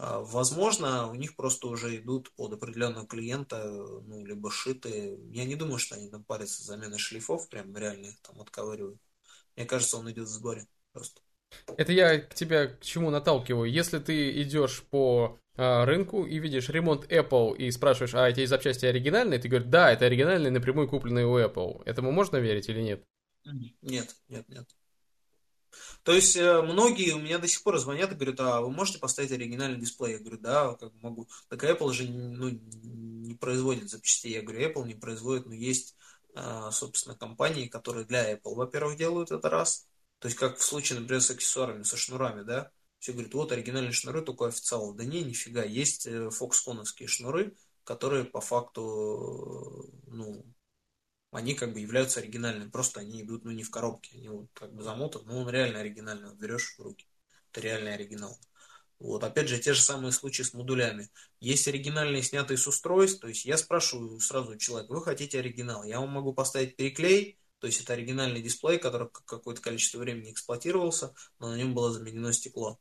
А, возможно, у них просто уже идут под определенного клиента, ну, либо шиты. Я не думаю, что они там парятся заменой шлифов, прям реально их там отковыривают. Мне кажется, он идет в сборе просто. Это я к тебя к чему наталкиваю. Если ты идешь по а, рынку и видишь ремонт Apple и спрашиваешь, а эти запчасти оригинальные, ты говоришь, да, это оригинальные, напрямую купленные у Apple. Этому можно верить или нет? Нет, нет, нет. То есть э, многие у меня до сих пор звонят и говорят, а вы можете поставить оригинальный дисплей? Я говорю, да, как могу. Так Apple же ну, не производит запчастей. Я говорю, Apple не производит, но есть, э, собственно, компании, которые для Apple, во-первых, делают это раз. То есть как в случае, например, с аксессуарами, со шнурами, да? Все говорят, вот оригинальные шнуры, только официал. Да не, нифига. Есть фоксконовские э, шнуры, которые по факту, ну, они как бы являются оригинальными. Просто они идут, ну, не в коробке, они вот как бы замотаны, но он реально оригинальный, берешь в руки. Это реальный оригинал. Вот, опять же, те же самые случаи с модулями. Есть оригинальные, снятые с устройств, то есть я спрашиваю сразу человека, вы хотите оригинал? Я вам могу поставить переклей, то есть это оригинальный дисплей, который какое-то количество времени эксплуатировался, но на нем было заменено стекло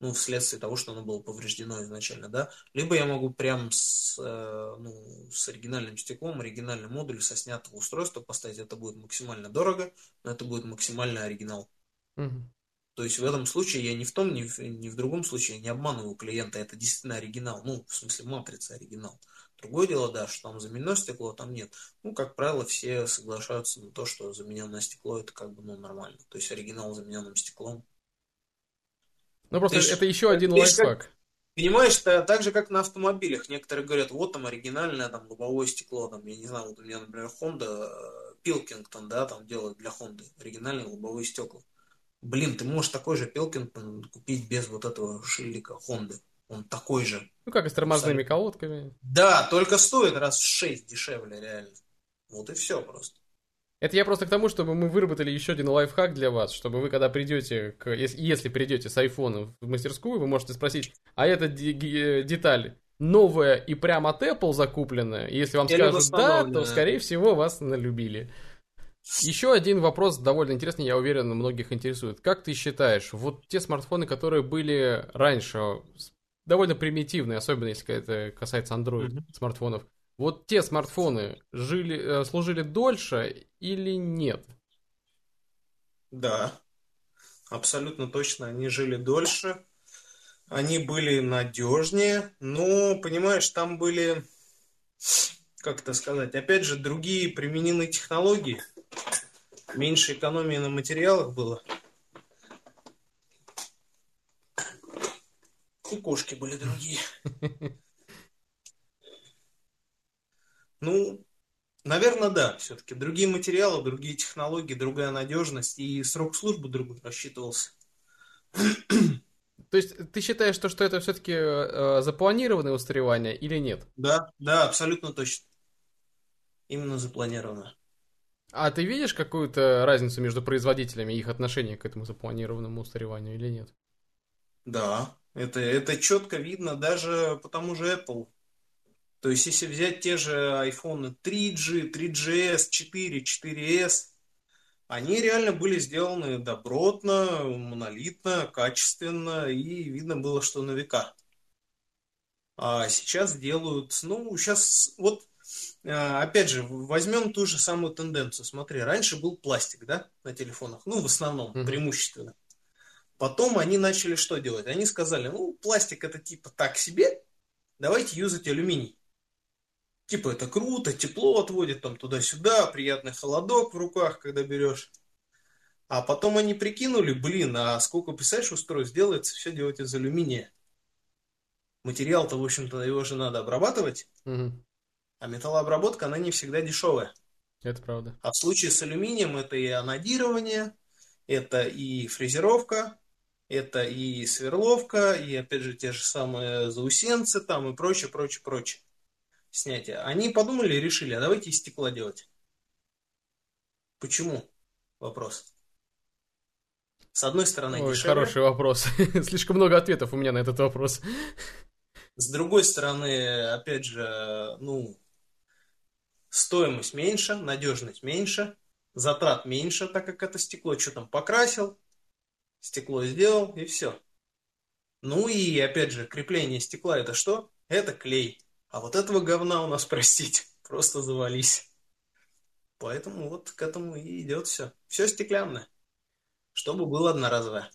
ну, вследствие того, что оно было повреждено изначально, да, либо я могу прям с, э, ну, с оригинальным стеклом, оригинальный модуль со снятого устройства поставить, это будет максимально дорого, но это будет максимально оригинал. Угу. То есть в этом случае я ни в том, ни в, ни в другом случае не обманываю клиента, это действительно оригинал, ну, в смысле матрица оригинал. Другое дело, да, что там заменено стекло, там нет. Ну, как правило, все соглашаются на то, что замененное стекло это как бы ну, нормально. То есть оригинал замененным стеклом ну просто есть, это еще один лайфхак. Понимаешь, это так же, как на автомобилях. Некоторые говорят, вот там оригинальное там лобовое стекло, там, я не знаю, вот у меня, например, Honda Pilkington, да, там делают для Honda оригинальные лобовые стекла. Блин, ты можешь такой же Pilkington купить без вот этого шильдика Honda. Он такой же. Ну, как и с тормозными колодками. Да, только стоит раз в 6 дешевле, реально. Вот и все просто. Это я просто к тому, чтобы мы выработали еще один лайфхак для вас, чтобы вы, когда придете, к, если, если придете с айфона в мастерскую, вы можете спросить, а эта деталь новая и прямо от Apple закупленная? Если вам Или скажут да, то, скорее всего, вас налюбили. Еще один вопрос довольно интересный, я уверен, многих интересует. Как ты считаешь, вот те смартфоны, которые были раньше, довольно примитивные, особенно если это касается Android mm-hmm. смартфонов, вот те смартфоны жили, э, служили дольше или нет? Да, абсолютно точно. Они жили дольше, они были надежнее, но, понимаешь, там были, как это сказать, опять же, другие применены технологии. Меньше экономии на материалах было. И кошки были другие. Ну, наверное, да, все-таки. Другие материалы, другие технологии, другая надежность и срок службы другой рассчитывался. То есть ты считаешь, что, что это все-таки э, запланированное устаревание или нет? Да, да, абсолютно точно. Именно запланировано. А ты видишь какую-то разницу между производителями и их отношение к этому запланированному устареванию или нет? Да, это, это четко видно даже по тому же Apple. То есть, если взять те же iPhone 3G, 3GS, 4, 4S, они реально были сделаны добротно, монолитно, качественно, и видно было, что на века. А сейчас делают, ну, сейчас, вот, а, опять же, возьмем ту же самую тенденцию. Смотри, раньше был пластик, да, на телефонах, ну, в основном, mm-hmm. преимущественно. Потом они начали что делать? Они сказали, ну, пластик это типа так себе, давайте юзать алюминий типа это круто, тепло отводит там туда-сюда, приятный холодок в руках, когда берешь. А потом они прикинули, блин, а сколько, представляешь, устройств делается, все делать из алюминия. Материал-то, в общем-то, его же надо обрабатывать. Угу. А металлообработка, она не всегда дешевая. Это правда. А в случае с алюминием это и анодирование, это и фрезеровка, это и сверловка, и опять же те же самые заусенцы там и прочее, прочее, прочее снятия, они подумали и решили, а давайте из стекла делать. Почему? Вопрос. С одной стороны, Ой, дешевле. хороший вопрос. Слишком много ответов у меня на этот вопрос. С другой стороны, опять же, ну, стоимость меньше, надежность меньше, затрат меньше, так как это стекло что там покрасил, стекло сделал и все. Ну и опять же, крепление стекла это что? Это клей. А вот этого говна у нас, простите, просто завались. Поэтому вот к этому и идет все. Все стеклянное. Чтобы было одноразовое.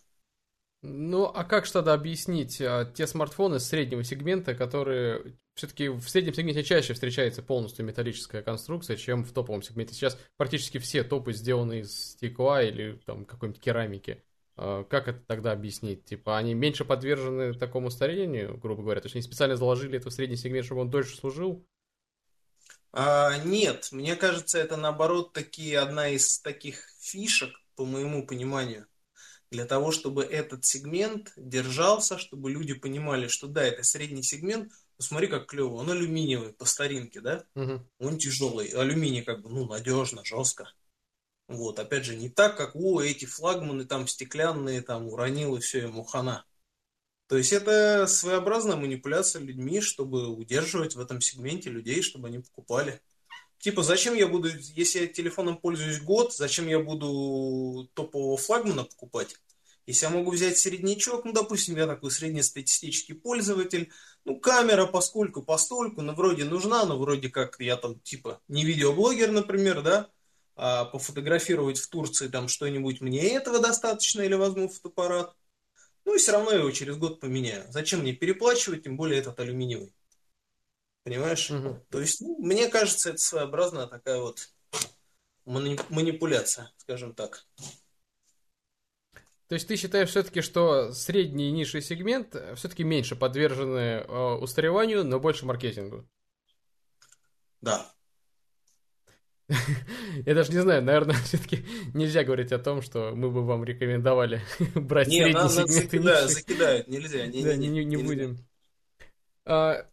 Ну, а как тогда объяснить а, те смартфоны среднего сегмента, которые все-таки в среднем сегменте чаще встречается полностью металлическая конструкция, чем в топовом сегменте? Сейчас практически все топы сделаны из стекла или там какой-нибудь керамики. А, как это тогда объяснить? Типа, они меньше подвержены такому старению, грубо говоря? То есть они специально заложили это в средний сегмент, чтобы он дольше служил? А, нет, мне кажется, это наоборот таки одна из таких фишек, по моему пониманию, для того, чтобы этот сегмент держался, чтобы люди понимали, что да, это средний сегмент, ну смотри, как клево, он алюминиевый по старинке, да? Угу. Он тяжелый, алюминий как бы, ну, надежно, жестко. Вот, опять же, не так, как, о, эти флагманы там стеклянные, там, уронил и все, ему хана. То есть это своеобразная манипуляция людьми, чтобы удерживать в этом сегменте людей, чтобы они покупали. Типа, зачем я буду, если я телефоном пользуюсь год, зачем я буду топового флагмана покупать? Если я могу взять среднячок, ну, допустим, я такой среднестатистический пользователь, ну, камера поскольку, постольку, ну, вроде нужна, но вроде как я там, типа, не видеоблогер, например, да, а, пофотографировать в Турции там что-нибудь, мне этого достаточно или возьму фотоаппарат. Ну и все равно его через год поменяю. Зачем мне переплачивать, тем более этот алюминиевый. Понимаешь? Угу. То есть, ну, мне кажется, это своеобразная такая вот манипуляция, скажем так. То есть ты считаешь все-таки, что средний и низший сегмент все-таки меньше подвержены э, устареванию, но больше маркетингу? Да. Я даже не знаю, наверное, все-таки нельзя говорить о том, что мы бы вам рекомендовали брать не, средний на, сегмент. Закидают, закидают, нельзя. Не, да, не, не, не будем. А,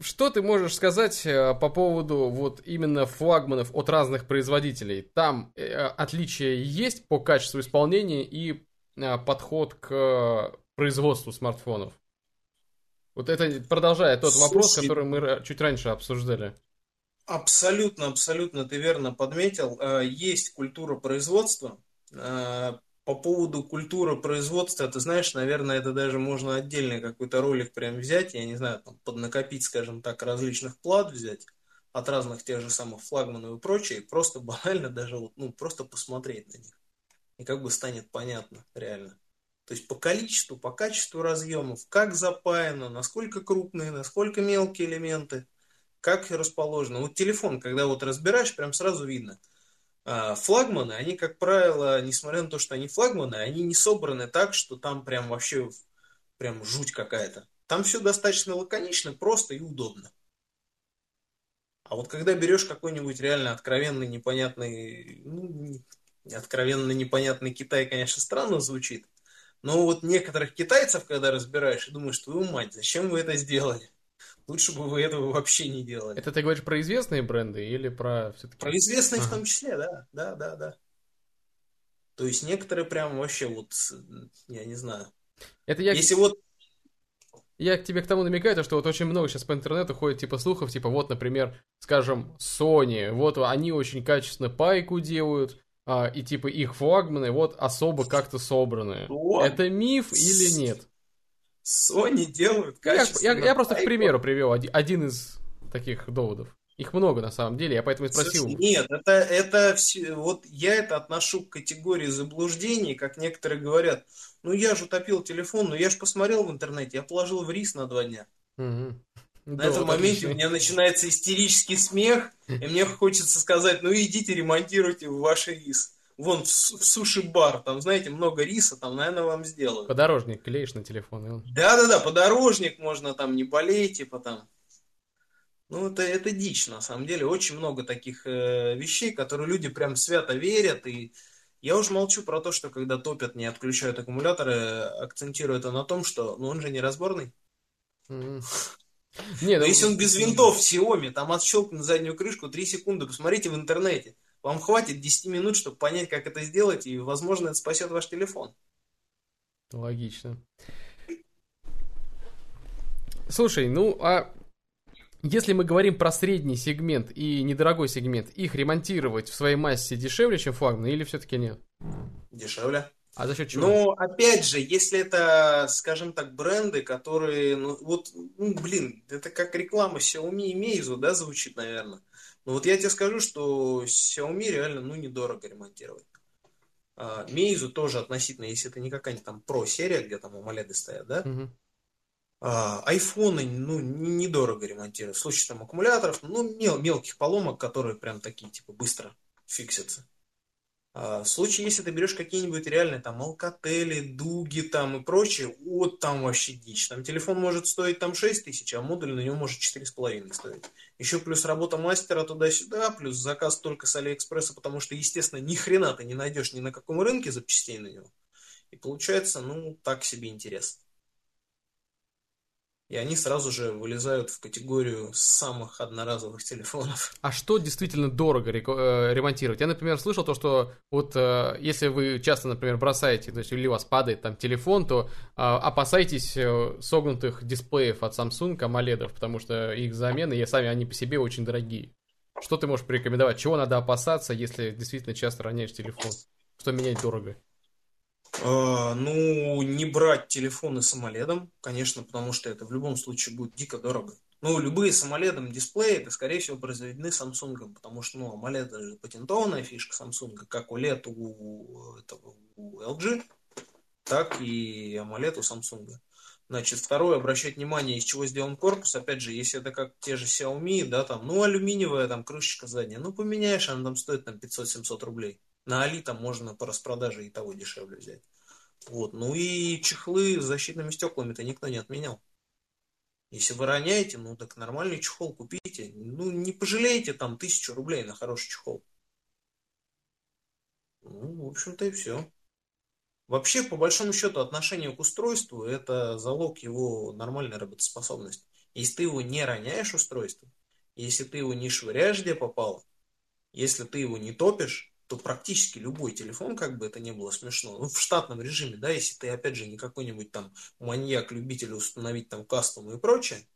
что ты можешь сказать э, по поводу вот именно флагманов от разных производителей? Там э, отличия есть по качеству исполнения и э, подход к производству смартфонов? Вот это продолжая тот Слушай, вопрос, который мы чуть раньше обсуждали. Абсолютно, абсолютно ты верно подметил. Есть культура производства. По поводу культуры производства, ты знаешь, наверное, это даже можно отдельный какой-то ролик прям взять, я не знаю, там, поднакопить, скажем так, различных плат взять от разных тех же самых флагманов и прочее, просто банально даже вот, ну, просто посмотреть на них. И как бы станет понятно, реально. То есть по количеству, по качеству разъемов, как запаяно, насколько крупные, насколько мелкие элементы, как расположено. Вот телефон, когда вот разбираешь, прям сразу видно – а, флагманы, они, как правило, несмотря на то, что они флагманы, они не собраны так, что там прям вообще прям жуть какая-то. Там все достаточно лаконично, просто и удобно. А вот когда берешь какой-нибудь реально откровенный непонятный, ну, откровенно непонятный Китай, конечно, странно звучит, но вот некоторых китайцев, когда разбираешь, думаешь, твою мать, зачем вы это сделали? Лучше бы вы этого вообще не делали. Это ты говоришь про известные бренды или про все-таки... Про известные ага. в том числе, да, да, да, да. То есть некоторые прям вообще вот, я не знаю. Это я... Если вот я к тебе к тому намекаю, то, что вот очень много сейчас по интернету ходит типа слухов, типа вот, например, скажем, Sony, вот они очень качественно пайку делают, а, и типа их флагманы вот особо как-то собраны. Что? Это миф или нет? Sony делают качественно. Я, я, я просто к примеру привел один, один из таких доводов. Их много на самом деле, я поэтому и спросил. Слушай, нет, это, это все, вот я это отношу к категории заблуждений, как некоторые говорят, ну я же утопил телефон, но я же посмотрел в интернете, я положил в рис на два дня. Угу. На да, этом моменте у меня начинается истерический смех, и мне хочется сказать, ну идите ремонтируйте ваш рис вон в, в суши-бар, там, знаете, много риса, там, наверное, вам сделают. Подорожник клеишь на телефон, и он... Да-да-да, подорожник можно там не болеть, типа там. Ну, это, это дичь, на самом деле. Очень много таких э, вещей, которые люди прям свято верят. И я уже молчу про то, что когда топят, не отключают аккумуляторы, акцентирую это на том, что ну, он же не разборный. Mm-hmm. Не, ну, если он без винтов в Xiaomi, там отщелкнуть заднюю крышку 3 секунды, посмотрите в интернете. Вам хватит 10 минут, чтобы понять, как это сделать, и, возможно, это спасет ваш телефон. Логично. Слушай, ну а если мы говорим про средний сегмент и недорогой сегмент, их ремонтировать в своей массе дешевле, чем флагманы, или все-таки нет? Дешевле. А за счет чего? Ну, опять же, если это, скажем так, бренды, которые, ну, вот, ну, блин, это как реклама Xiaomi и Meizu, да, звучит, наверное. Ну вот я тебе скажу, что Xiaomi реально ну недорого ремонтировать. А, Meizu тоже относительно, если это не какая-нибудь там Pro серия, где там AMOLED стоят, да? Угу. А, айфоны, ну, недорого ремонтировать. В случае там аккумуляторов, ну, мел, мелких поломок, которые прям такие, типа, быстро фиксятся. А, в случае, если ты берешь какие-нибудь реальные там алкатели, дуги там и прочее, вот там вообще дичь. Там телефон может стоить там 6 тысяч, а модуль на него может 4,5 стоить. Еще плюс работа мастера туда-сюда, плюс заказ только с Алиэкспресса, потому что, естественно, ни хрена ты не найдешь ни на каком рынке запчастей на него. И получается, ну, так себе интересно и они сразу же вылезают в категорию самых одноразовых телефонов. А что действительно дорого э, ремонтировать? Я, например, слышал то, что вот э, если вы часто, например, бросаете, то есть или у вас падает там телефон, то э, опасайтесь согнутых дисплеев от Samsung, AMOLED, потому что их замены, и сами они по себе очень дорогие. Что ты можешь порекомендовать? Чего надо опасаться, если действительно часто роняешь телефон? Что менять дорого? А, ну, не брать телефоны с AMOLED, конечно, потому что это в любом случае будет дико дорого. Ну, любые с AMOLED дисплеи, это, скорее всего, произведены Samsung, потому что, ну, AMOLED это же патентованная фишка Samsung, как OLED у, этого, у LG, так и AMOLED у Samsung. Значит, второе, обращать внимание, из чего сделан корпус. Опять же, если это как те же Xiaomi, да, там, ну, алюминиевая там крышечка задняя, ну, поменяешь, она там стоит там 500-700 рублей. На Али там можно по распродаже и того дешевле взять. Вот. Ну и чехлы с защитными стеклами-то никто не отменял. Если вы роняете, ну так нормальный чехол купите. Ну не пожалеете там тысячу рублей на хороший чехол. Ну, в общем-то и все. Вообще, по большому счету, отношение к устройству – это залог его нормальной работоспособности. Если ты его не роняешь устройство, если ты его не швыряешь где попало, если ты его не топишь, то практически любой телефон, как бы это не было смешно, ну, в штатном режиме, да, если ты, опять же, не какой-нибудь там маньяк, любитель установить там кастом и прочее,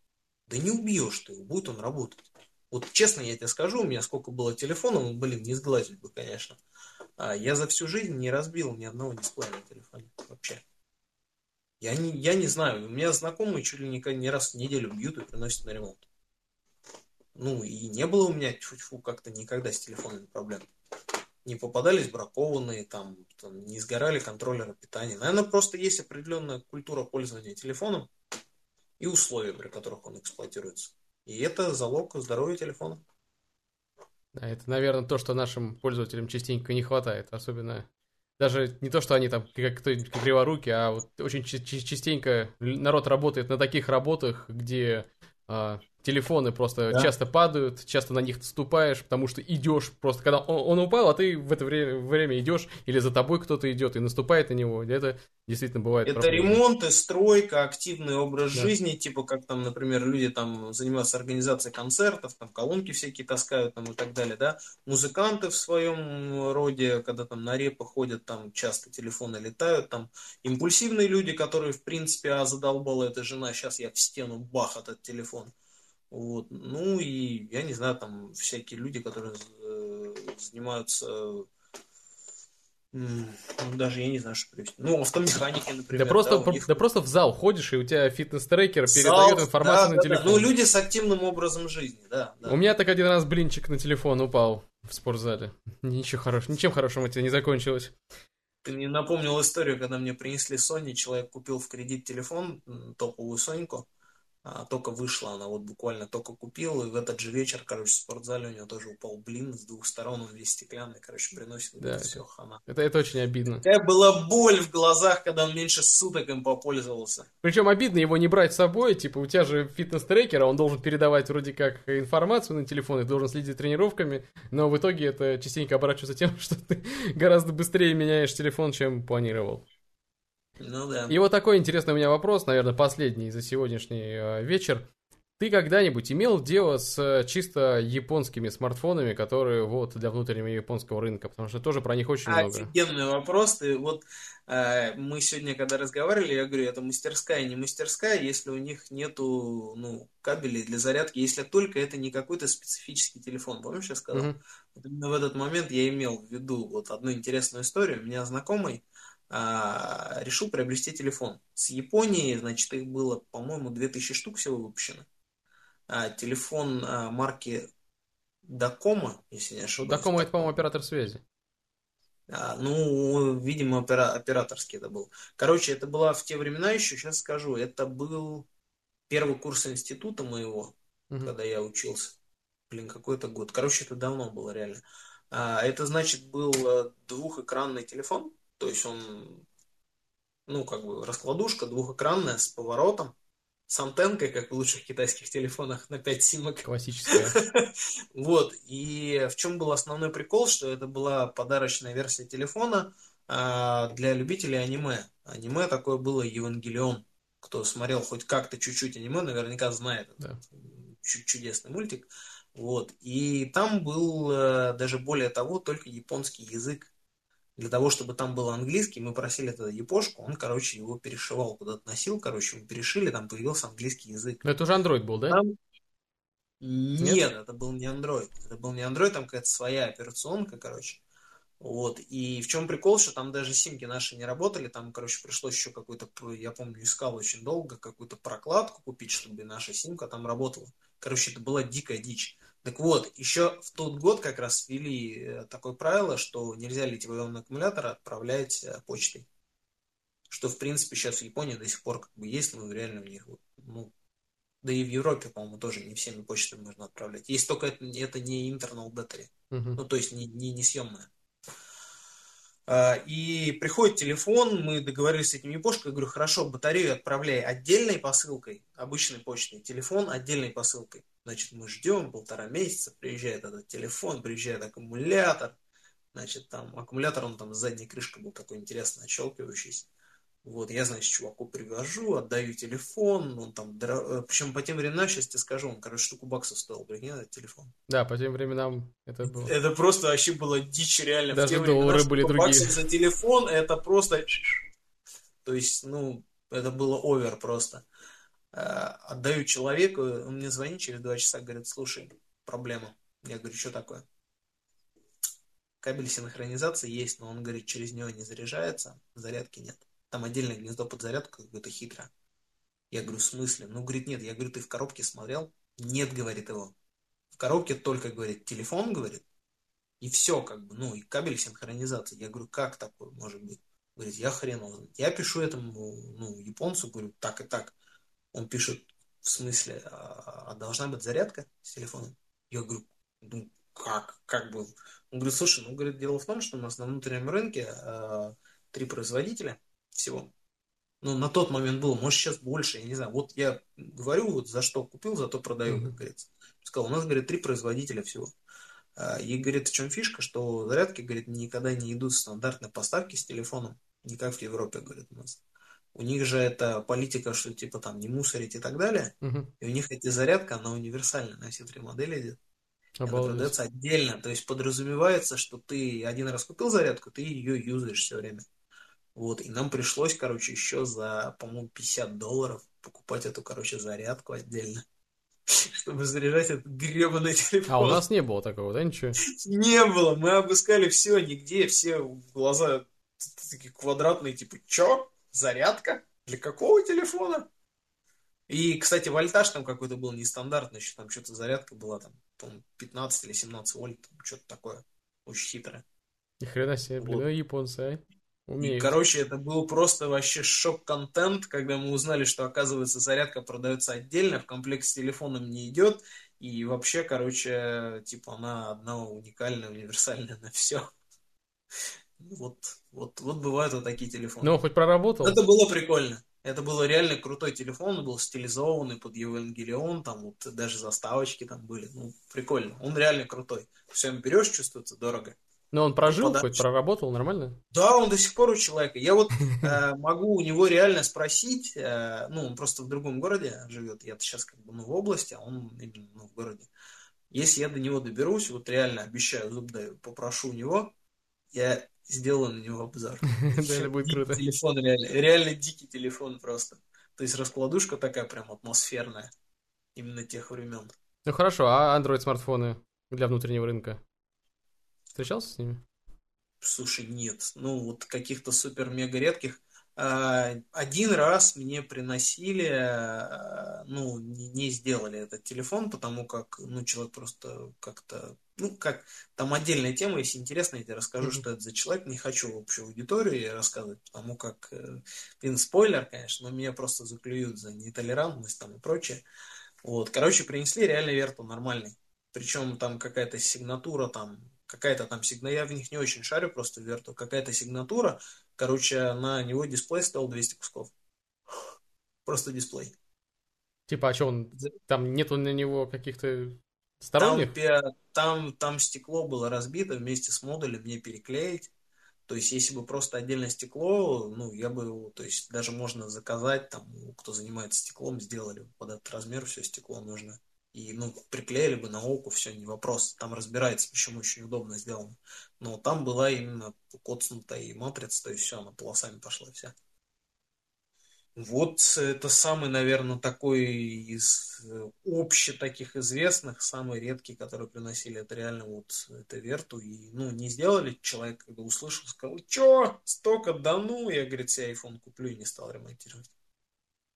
да не убьешь ты его, будет он работать. Вот честно я тебе скажу, у меня сколько было телефонов, блин, не сглазить бы, конечно. А я за всю жизнь не разбил ни одного дисплея на телефоне вообще. Я не, я не знаю, у меня знакомые чуть ли не, не раз в неделю бьют и приносят на ремонт. Ну, и не было у меня тьфу как-то никогда с телефонами проблем. Не попадались бракованные, там, там, не сгорали контроллеры питания. Наверное, просто есть определенная культура пользования телефоном и условия, при которых он эксплуатируется. И это залог здоровья телефона. Да, это, наверное, то, что нашим пользователям частенько не хватает. Особенно даже не то, что они там как кто-нибудь криворуки, а вот очень частенько народ работает на таких работах, где а, телефоны просто да. часто падают, часто на них ступаешь, потому что идешь просто, когда он, он упал, а ты в это время, время идешь, или за тобой кто-то идет и наступает на него. Это действительно бывает. Это проблема. ремонт, стройка, активный образ да. жизни, типа как там, например, люди там занимаются организацией концертов, там колонки всякие таскают там и так далее, да. Музыканты в своем роде, когда там на репы ходят, там часто телефоны летают, там импульсивные люди, которые в принципе, а задолбала эта жена, сейчас я в стену бах этот телефон. Вот. Ну и я не знаю, там всякие люди, которые э, занимаются ну, даже я не знаю, что привести. Ну, автомеханики, например. Да просто, да, них... да просто в зал ходишь, и у тебя фитнес-трекер передает информацию да, на да, телефон. Да. Ну, люди с активным образом жизни, да, да. У меня так один раз блинчик на телефон упал в спортзале. Ничего хорошего, ничем хорошим это не закончилось. Ты мне напомнил историю, когда мне принесли Sony, человек купил в кредит телефон, топовую Соньку, только вышла она, вот буквально только купил, и в этот же вечер, короче, в спортзале у него тоже упал блин с двух сторон, он весь стеклянный, короче, приносит да, все хана. Это, это очень обидно. Какая была боль в глазах, когда он меньше суток им попользовался. Причем обидно его не брать с собой, типа у тебя же фитнес-трекер, а он должен передавать вроде как информацию на телефон, и должен следить за тренировками, но в итоге это частенько оборачивается тем, что ты гораздо быстрее меняешь телефон, чем планировал. Ну да. И вот такой интересный у меня вопрос, наверное, последний за сегодняшний э, вечер. Ты когда-нибудь имел дело с э, чисто японскими смартфонами, которые вот для внутреннего японского рынка? Потому что тоже про них очень а, много. Офигенный вопрос. Ты, вот э, мы сегодня, когда разговаривали, я говорю, это мастерская, не мастерская, если у них нету ну, кабелей для зарядки, если только это не какой-то специфический телефон. Помнишь, я сказал? Угу. Вот именно в этот момент я имел в виду вот одну интересную историю. У меня знакомый, решил приобрести телефон. С Японии, значит, их было, по-моему, 2000 штук всего выпущено. А, телефон а, марки Дакома, если не ошибаюсь. Дакома это, по-моему, оператор связи. А, ну, видимо, опера- операторский это был. Короче, это была в те времена еще, сейчас скажу, это был первый курс института моего, угу. когда я учился. Блин, какой это год. Короче, это давно было реально. А, это, значит, был э, двухэкранный телефон то есть он, ну, как бы раскладушка двухэкранная с поворотом, с антенкой, как в лучших китайских телефонах на 5 симок. Классическая. Вот. И в чем был основной прикол, что это была подарочная версия телефона а, для любителей аниме. Аниме такое было Евангелион. Кто смотрел хоть как-то чуть-чуть аниме, наверняка знает. Да. Чудесный мультик. Вот. И там был э, даже более того, только японский язык для того, чтобы там был английский, мы просили тогда япошку, он, короче, его перешивал, куда-то носил, короче, мы перешили, там появился английский язык. Но это уже Android был, да? Там... Нет? Нет, это был не Android. Это был не Android, там какая-то своя операционка, короче. Вот. И в чем прикол, что там даже симки наши не работали, там, короче, пришлось еще какой-то, я помню, искал очень долго какую-то прокладку купить, чтобы наша симка там работала. Короче, это была дикая дичь. Так вот, еще в тот год как раз ввели э, такое правило, что нельзя литий-ионный аккумулятор отправлять э, почтой. Что, в принципе, сейчас в Японии до сих пор как бы есть, но реально у них, ну, да и в Европе, по-моему, тоже не всеми почтами можно отправлять. Есть только это, это не internal battery. Uh-huh. Ну, то есть не, не, не съемная. А, и приходит телефон, мы договорились с этим япошкой, я говорю, хорошо, батарею отправляй отдельной посылкой, обычной почтой, телефон отдельной посылкой. Значит, мы ждем полтора месяца, приезжает этот телефон, приезжает аккумулятор, значит, там аккумулятор, он там с задней крышкой был такой интересный, отщелкивающийся. Вот, я, значит, чуваку привожу, отдаю телефон, он там, э, причем по тем временам, сейчас тебе скажу, он, короче, штуку баксов стоил, прикинь, этот телефон. Да, по тем временам это было. Это просто вообще было дичь реально. Даже доллары были другие. баксов за телефон, это просто... То есть, ну, это было овер просто. Э, отдаю человеку, он мне звонит через два часа, говорит, слушай, проблема. Я говорю, что такое? Кабель синхронизации есть, но он говорит, через него не заряжается, зарядки нет. Там отдельное гнездо под зарядку какое-то хитро. Я говорю, в смысле? Ну, говорит, нет. Я говорю, ты в коробке смотрел? Нет, говорит его. В коробке только, говорит, телефон, говорит, и все, как бы, ну, и кабель синхронизации. Я говорю, как такое может быть? Говорит, я хрен. Я пишу этому, ну, японцу, говорю, так и так. Он пишет, в смысле, а, а должна быть зарядка с телефоном? Я говорю, ну, как, как бы? Он говорит, слушай, ну, говорит, дело в том, что у нас на внутреннем рынке э, три производителя, всего. Ну, на тот момент было, может, сейчас больше, я не знаю. Вот я говорю, вот за что купил, за то продаю, как говорится. Сказал, у нас, говорит, три производителя всего. А, и, говорит, в чем фишка, что зарядки, говорит, никогда не идут стандартные поставки с телефоном, не как в Европе, говорит, у нас. У них же это политика, что типа там не мусорить и так далее. Угу. И у них эти зарядка, она универсальная на все три модели идет. Она продается отдельно. То есть подразумевается, что ты один раз купил зарядку, ты ее юзаешь все время. Вот, и нам пришлось, короче, еще за, по-моему, 50 долларов покупать эту, короче, зарядку отдельно. Чтобы заряжать этот гребаный телефон. А у нас не было такого, да, ничего? Не было, мы обыскали все, нигде, все глаза такие квадратные, типа, чё? Зарядка? Для какого телефона? И, кстати, вольтаж там какой-то был нестандартный, еще там что-то зарядка была там, по 15 или 17 вольт, что-то такое, очень хитрое. Ни хрена себе, блин, вот. Ну, японцы, а? Умеют. И, короче, это был просто вообще шок-контент, когда мы узнали, что, оказывается, зарядка продается отдельно, в комплект с телефоном не идет, и вообще, короче, типа она одна уникальная, универсальная на все. Вот, вот, вот бывают вот такие телефоны. Ну, хоть проработал. Это было прикольно. Это был реально крутой телефон, он был стилизованный под Евангелион, там вот даже заставочки там были. Ну, прикольно. Он реально крутой. Все берешь, чувствуется дорого. Но он прожил, хоть проработал нормально? Да, он до сих пор у человека. Я вот э, могу у него реально спросить, э, ну, он просто в другом городе живет, я сейчас как бы ну, в области, а он именно ну, в городе. Если я до него доберусь, вот реально обещаю, зуб даю, попрошу у него, я сделаю на него обзор. Да, это будет круто. Телефон реально, реально дикий телефон просто. То есть раскладушка такая прям атмосферная, именно тех времен. Ну хорошо, а Android смартфоны для внутреннего рынка? Встречался с ними? Слушай, нет. Ну, вот каких-то супер-мега редких. А, один раз мне приносили, а, ну, не сделали этот телефон, потому как, ну, человек просто как-то, ну, как, там отдельная тема, если интересно, я тебе расскажу, mm-hmm. что это за человек, не хочу общую аудиторию рассказывать, потому как, э, блин, спойлер, конечно, но меня просто заклюют за нетолерантность там и прочее. Вот, короче, принесли реально верту нормальный, причем там какая-то сигнатура там какая-то там сигнатура, я в них не очень шарю, просто верту, какая-то сигнатура, короче, на него дисплей стоил 200 кусков. Просто дисплей. Типа, а что он, там нету на него каких-то сторонних? Там, там, там стекло было разбито вместе с модулем, мне переклеить. То есть, если бы просто отдельное стекло, ну, я бы, то есть, даже можно заказать, там, кто занимается стеклом, сделали под этот размер все стекло нужно и ну, приклеили бы на оку, все, не вопрос. Там разбирается, почему очень удобно сделано. Но там была именно коцнутая и матрица, то есть все, она полосами пошла вся. Вот это самый, наверное, такой из э, общих таких известных, самый редкий, который приносили, это реально вот это Верту. И, ну, не сделали, человек, когда услышал, сказал, что, столько, да ну, я, говорит, себе iPhone куплю и не стал ремонтировать.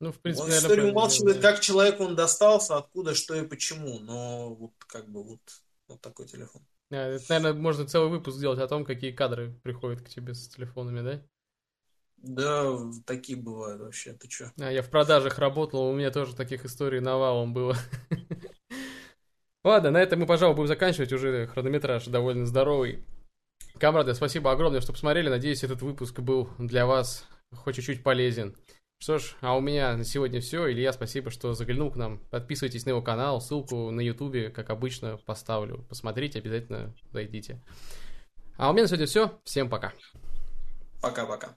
Ну, в принципе, он наверное, историю умалчивает, да. как человеку он достался, откуда, что и почему. Но вот как бы вот, вот такой телефон. А, это, наверное, можно целый выпуск сделать о том, какие кадры приходят к тебе с телефонами, да? Да, такие бывают вообще, ты чё? А, я в продажах работал, у меня тоже таких историй навалом было. Ладно, на этом мы, пожалуй, будем заканчивать, уже хронометраж довольно здоровый. Камрады, спасибо огромное, что посмотрели. Надеюсь, этот выпуск был для вас хоть чуть-чуть полезен. Что ж, а у меня на сегодня все. Илья, спасибо, что заглянул к нам. Подписывайтесь на его канал, ссылку на ютубе, как обычно, поставлю. Посмотрите, обязательно зайдите. А у меня на сегодня все. Всем пока. Пока-пока.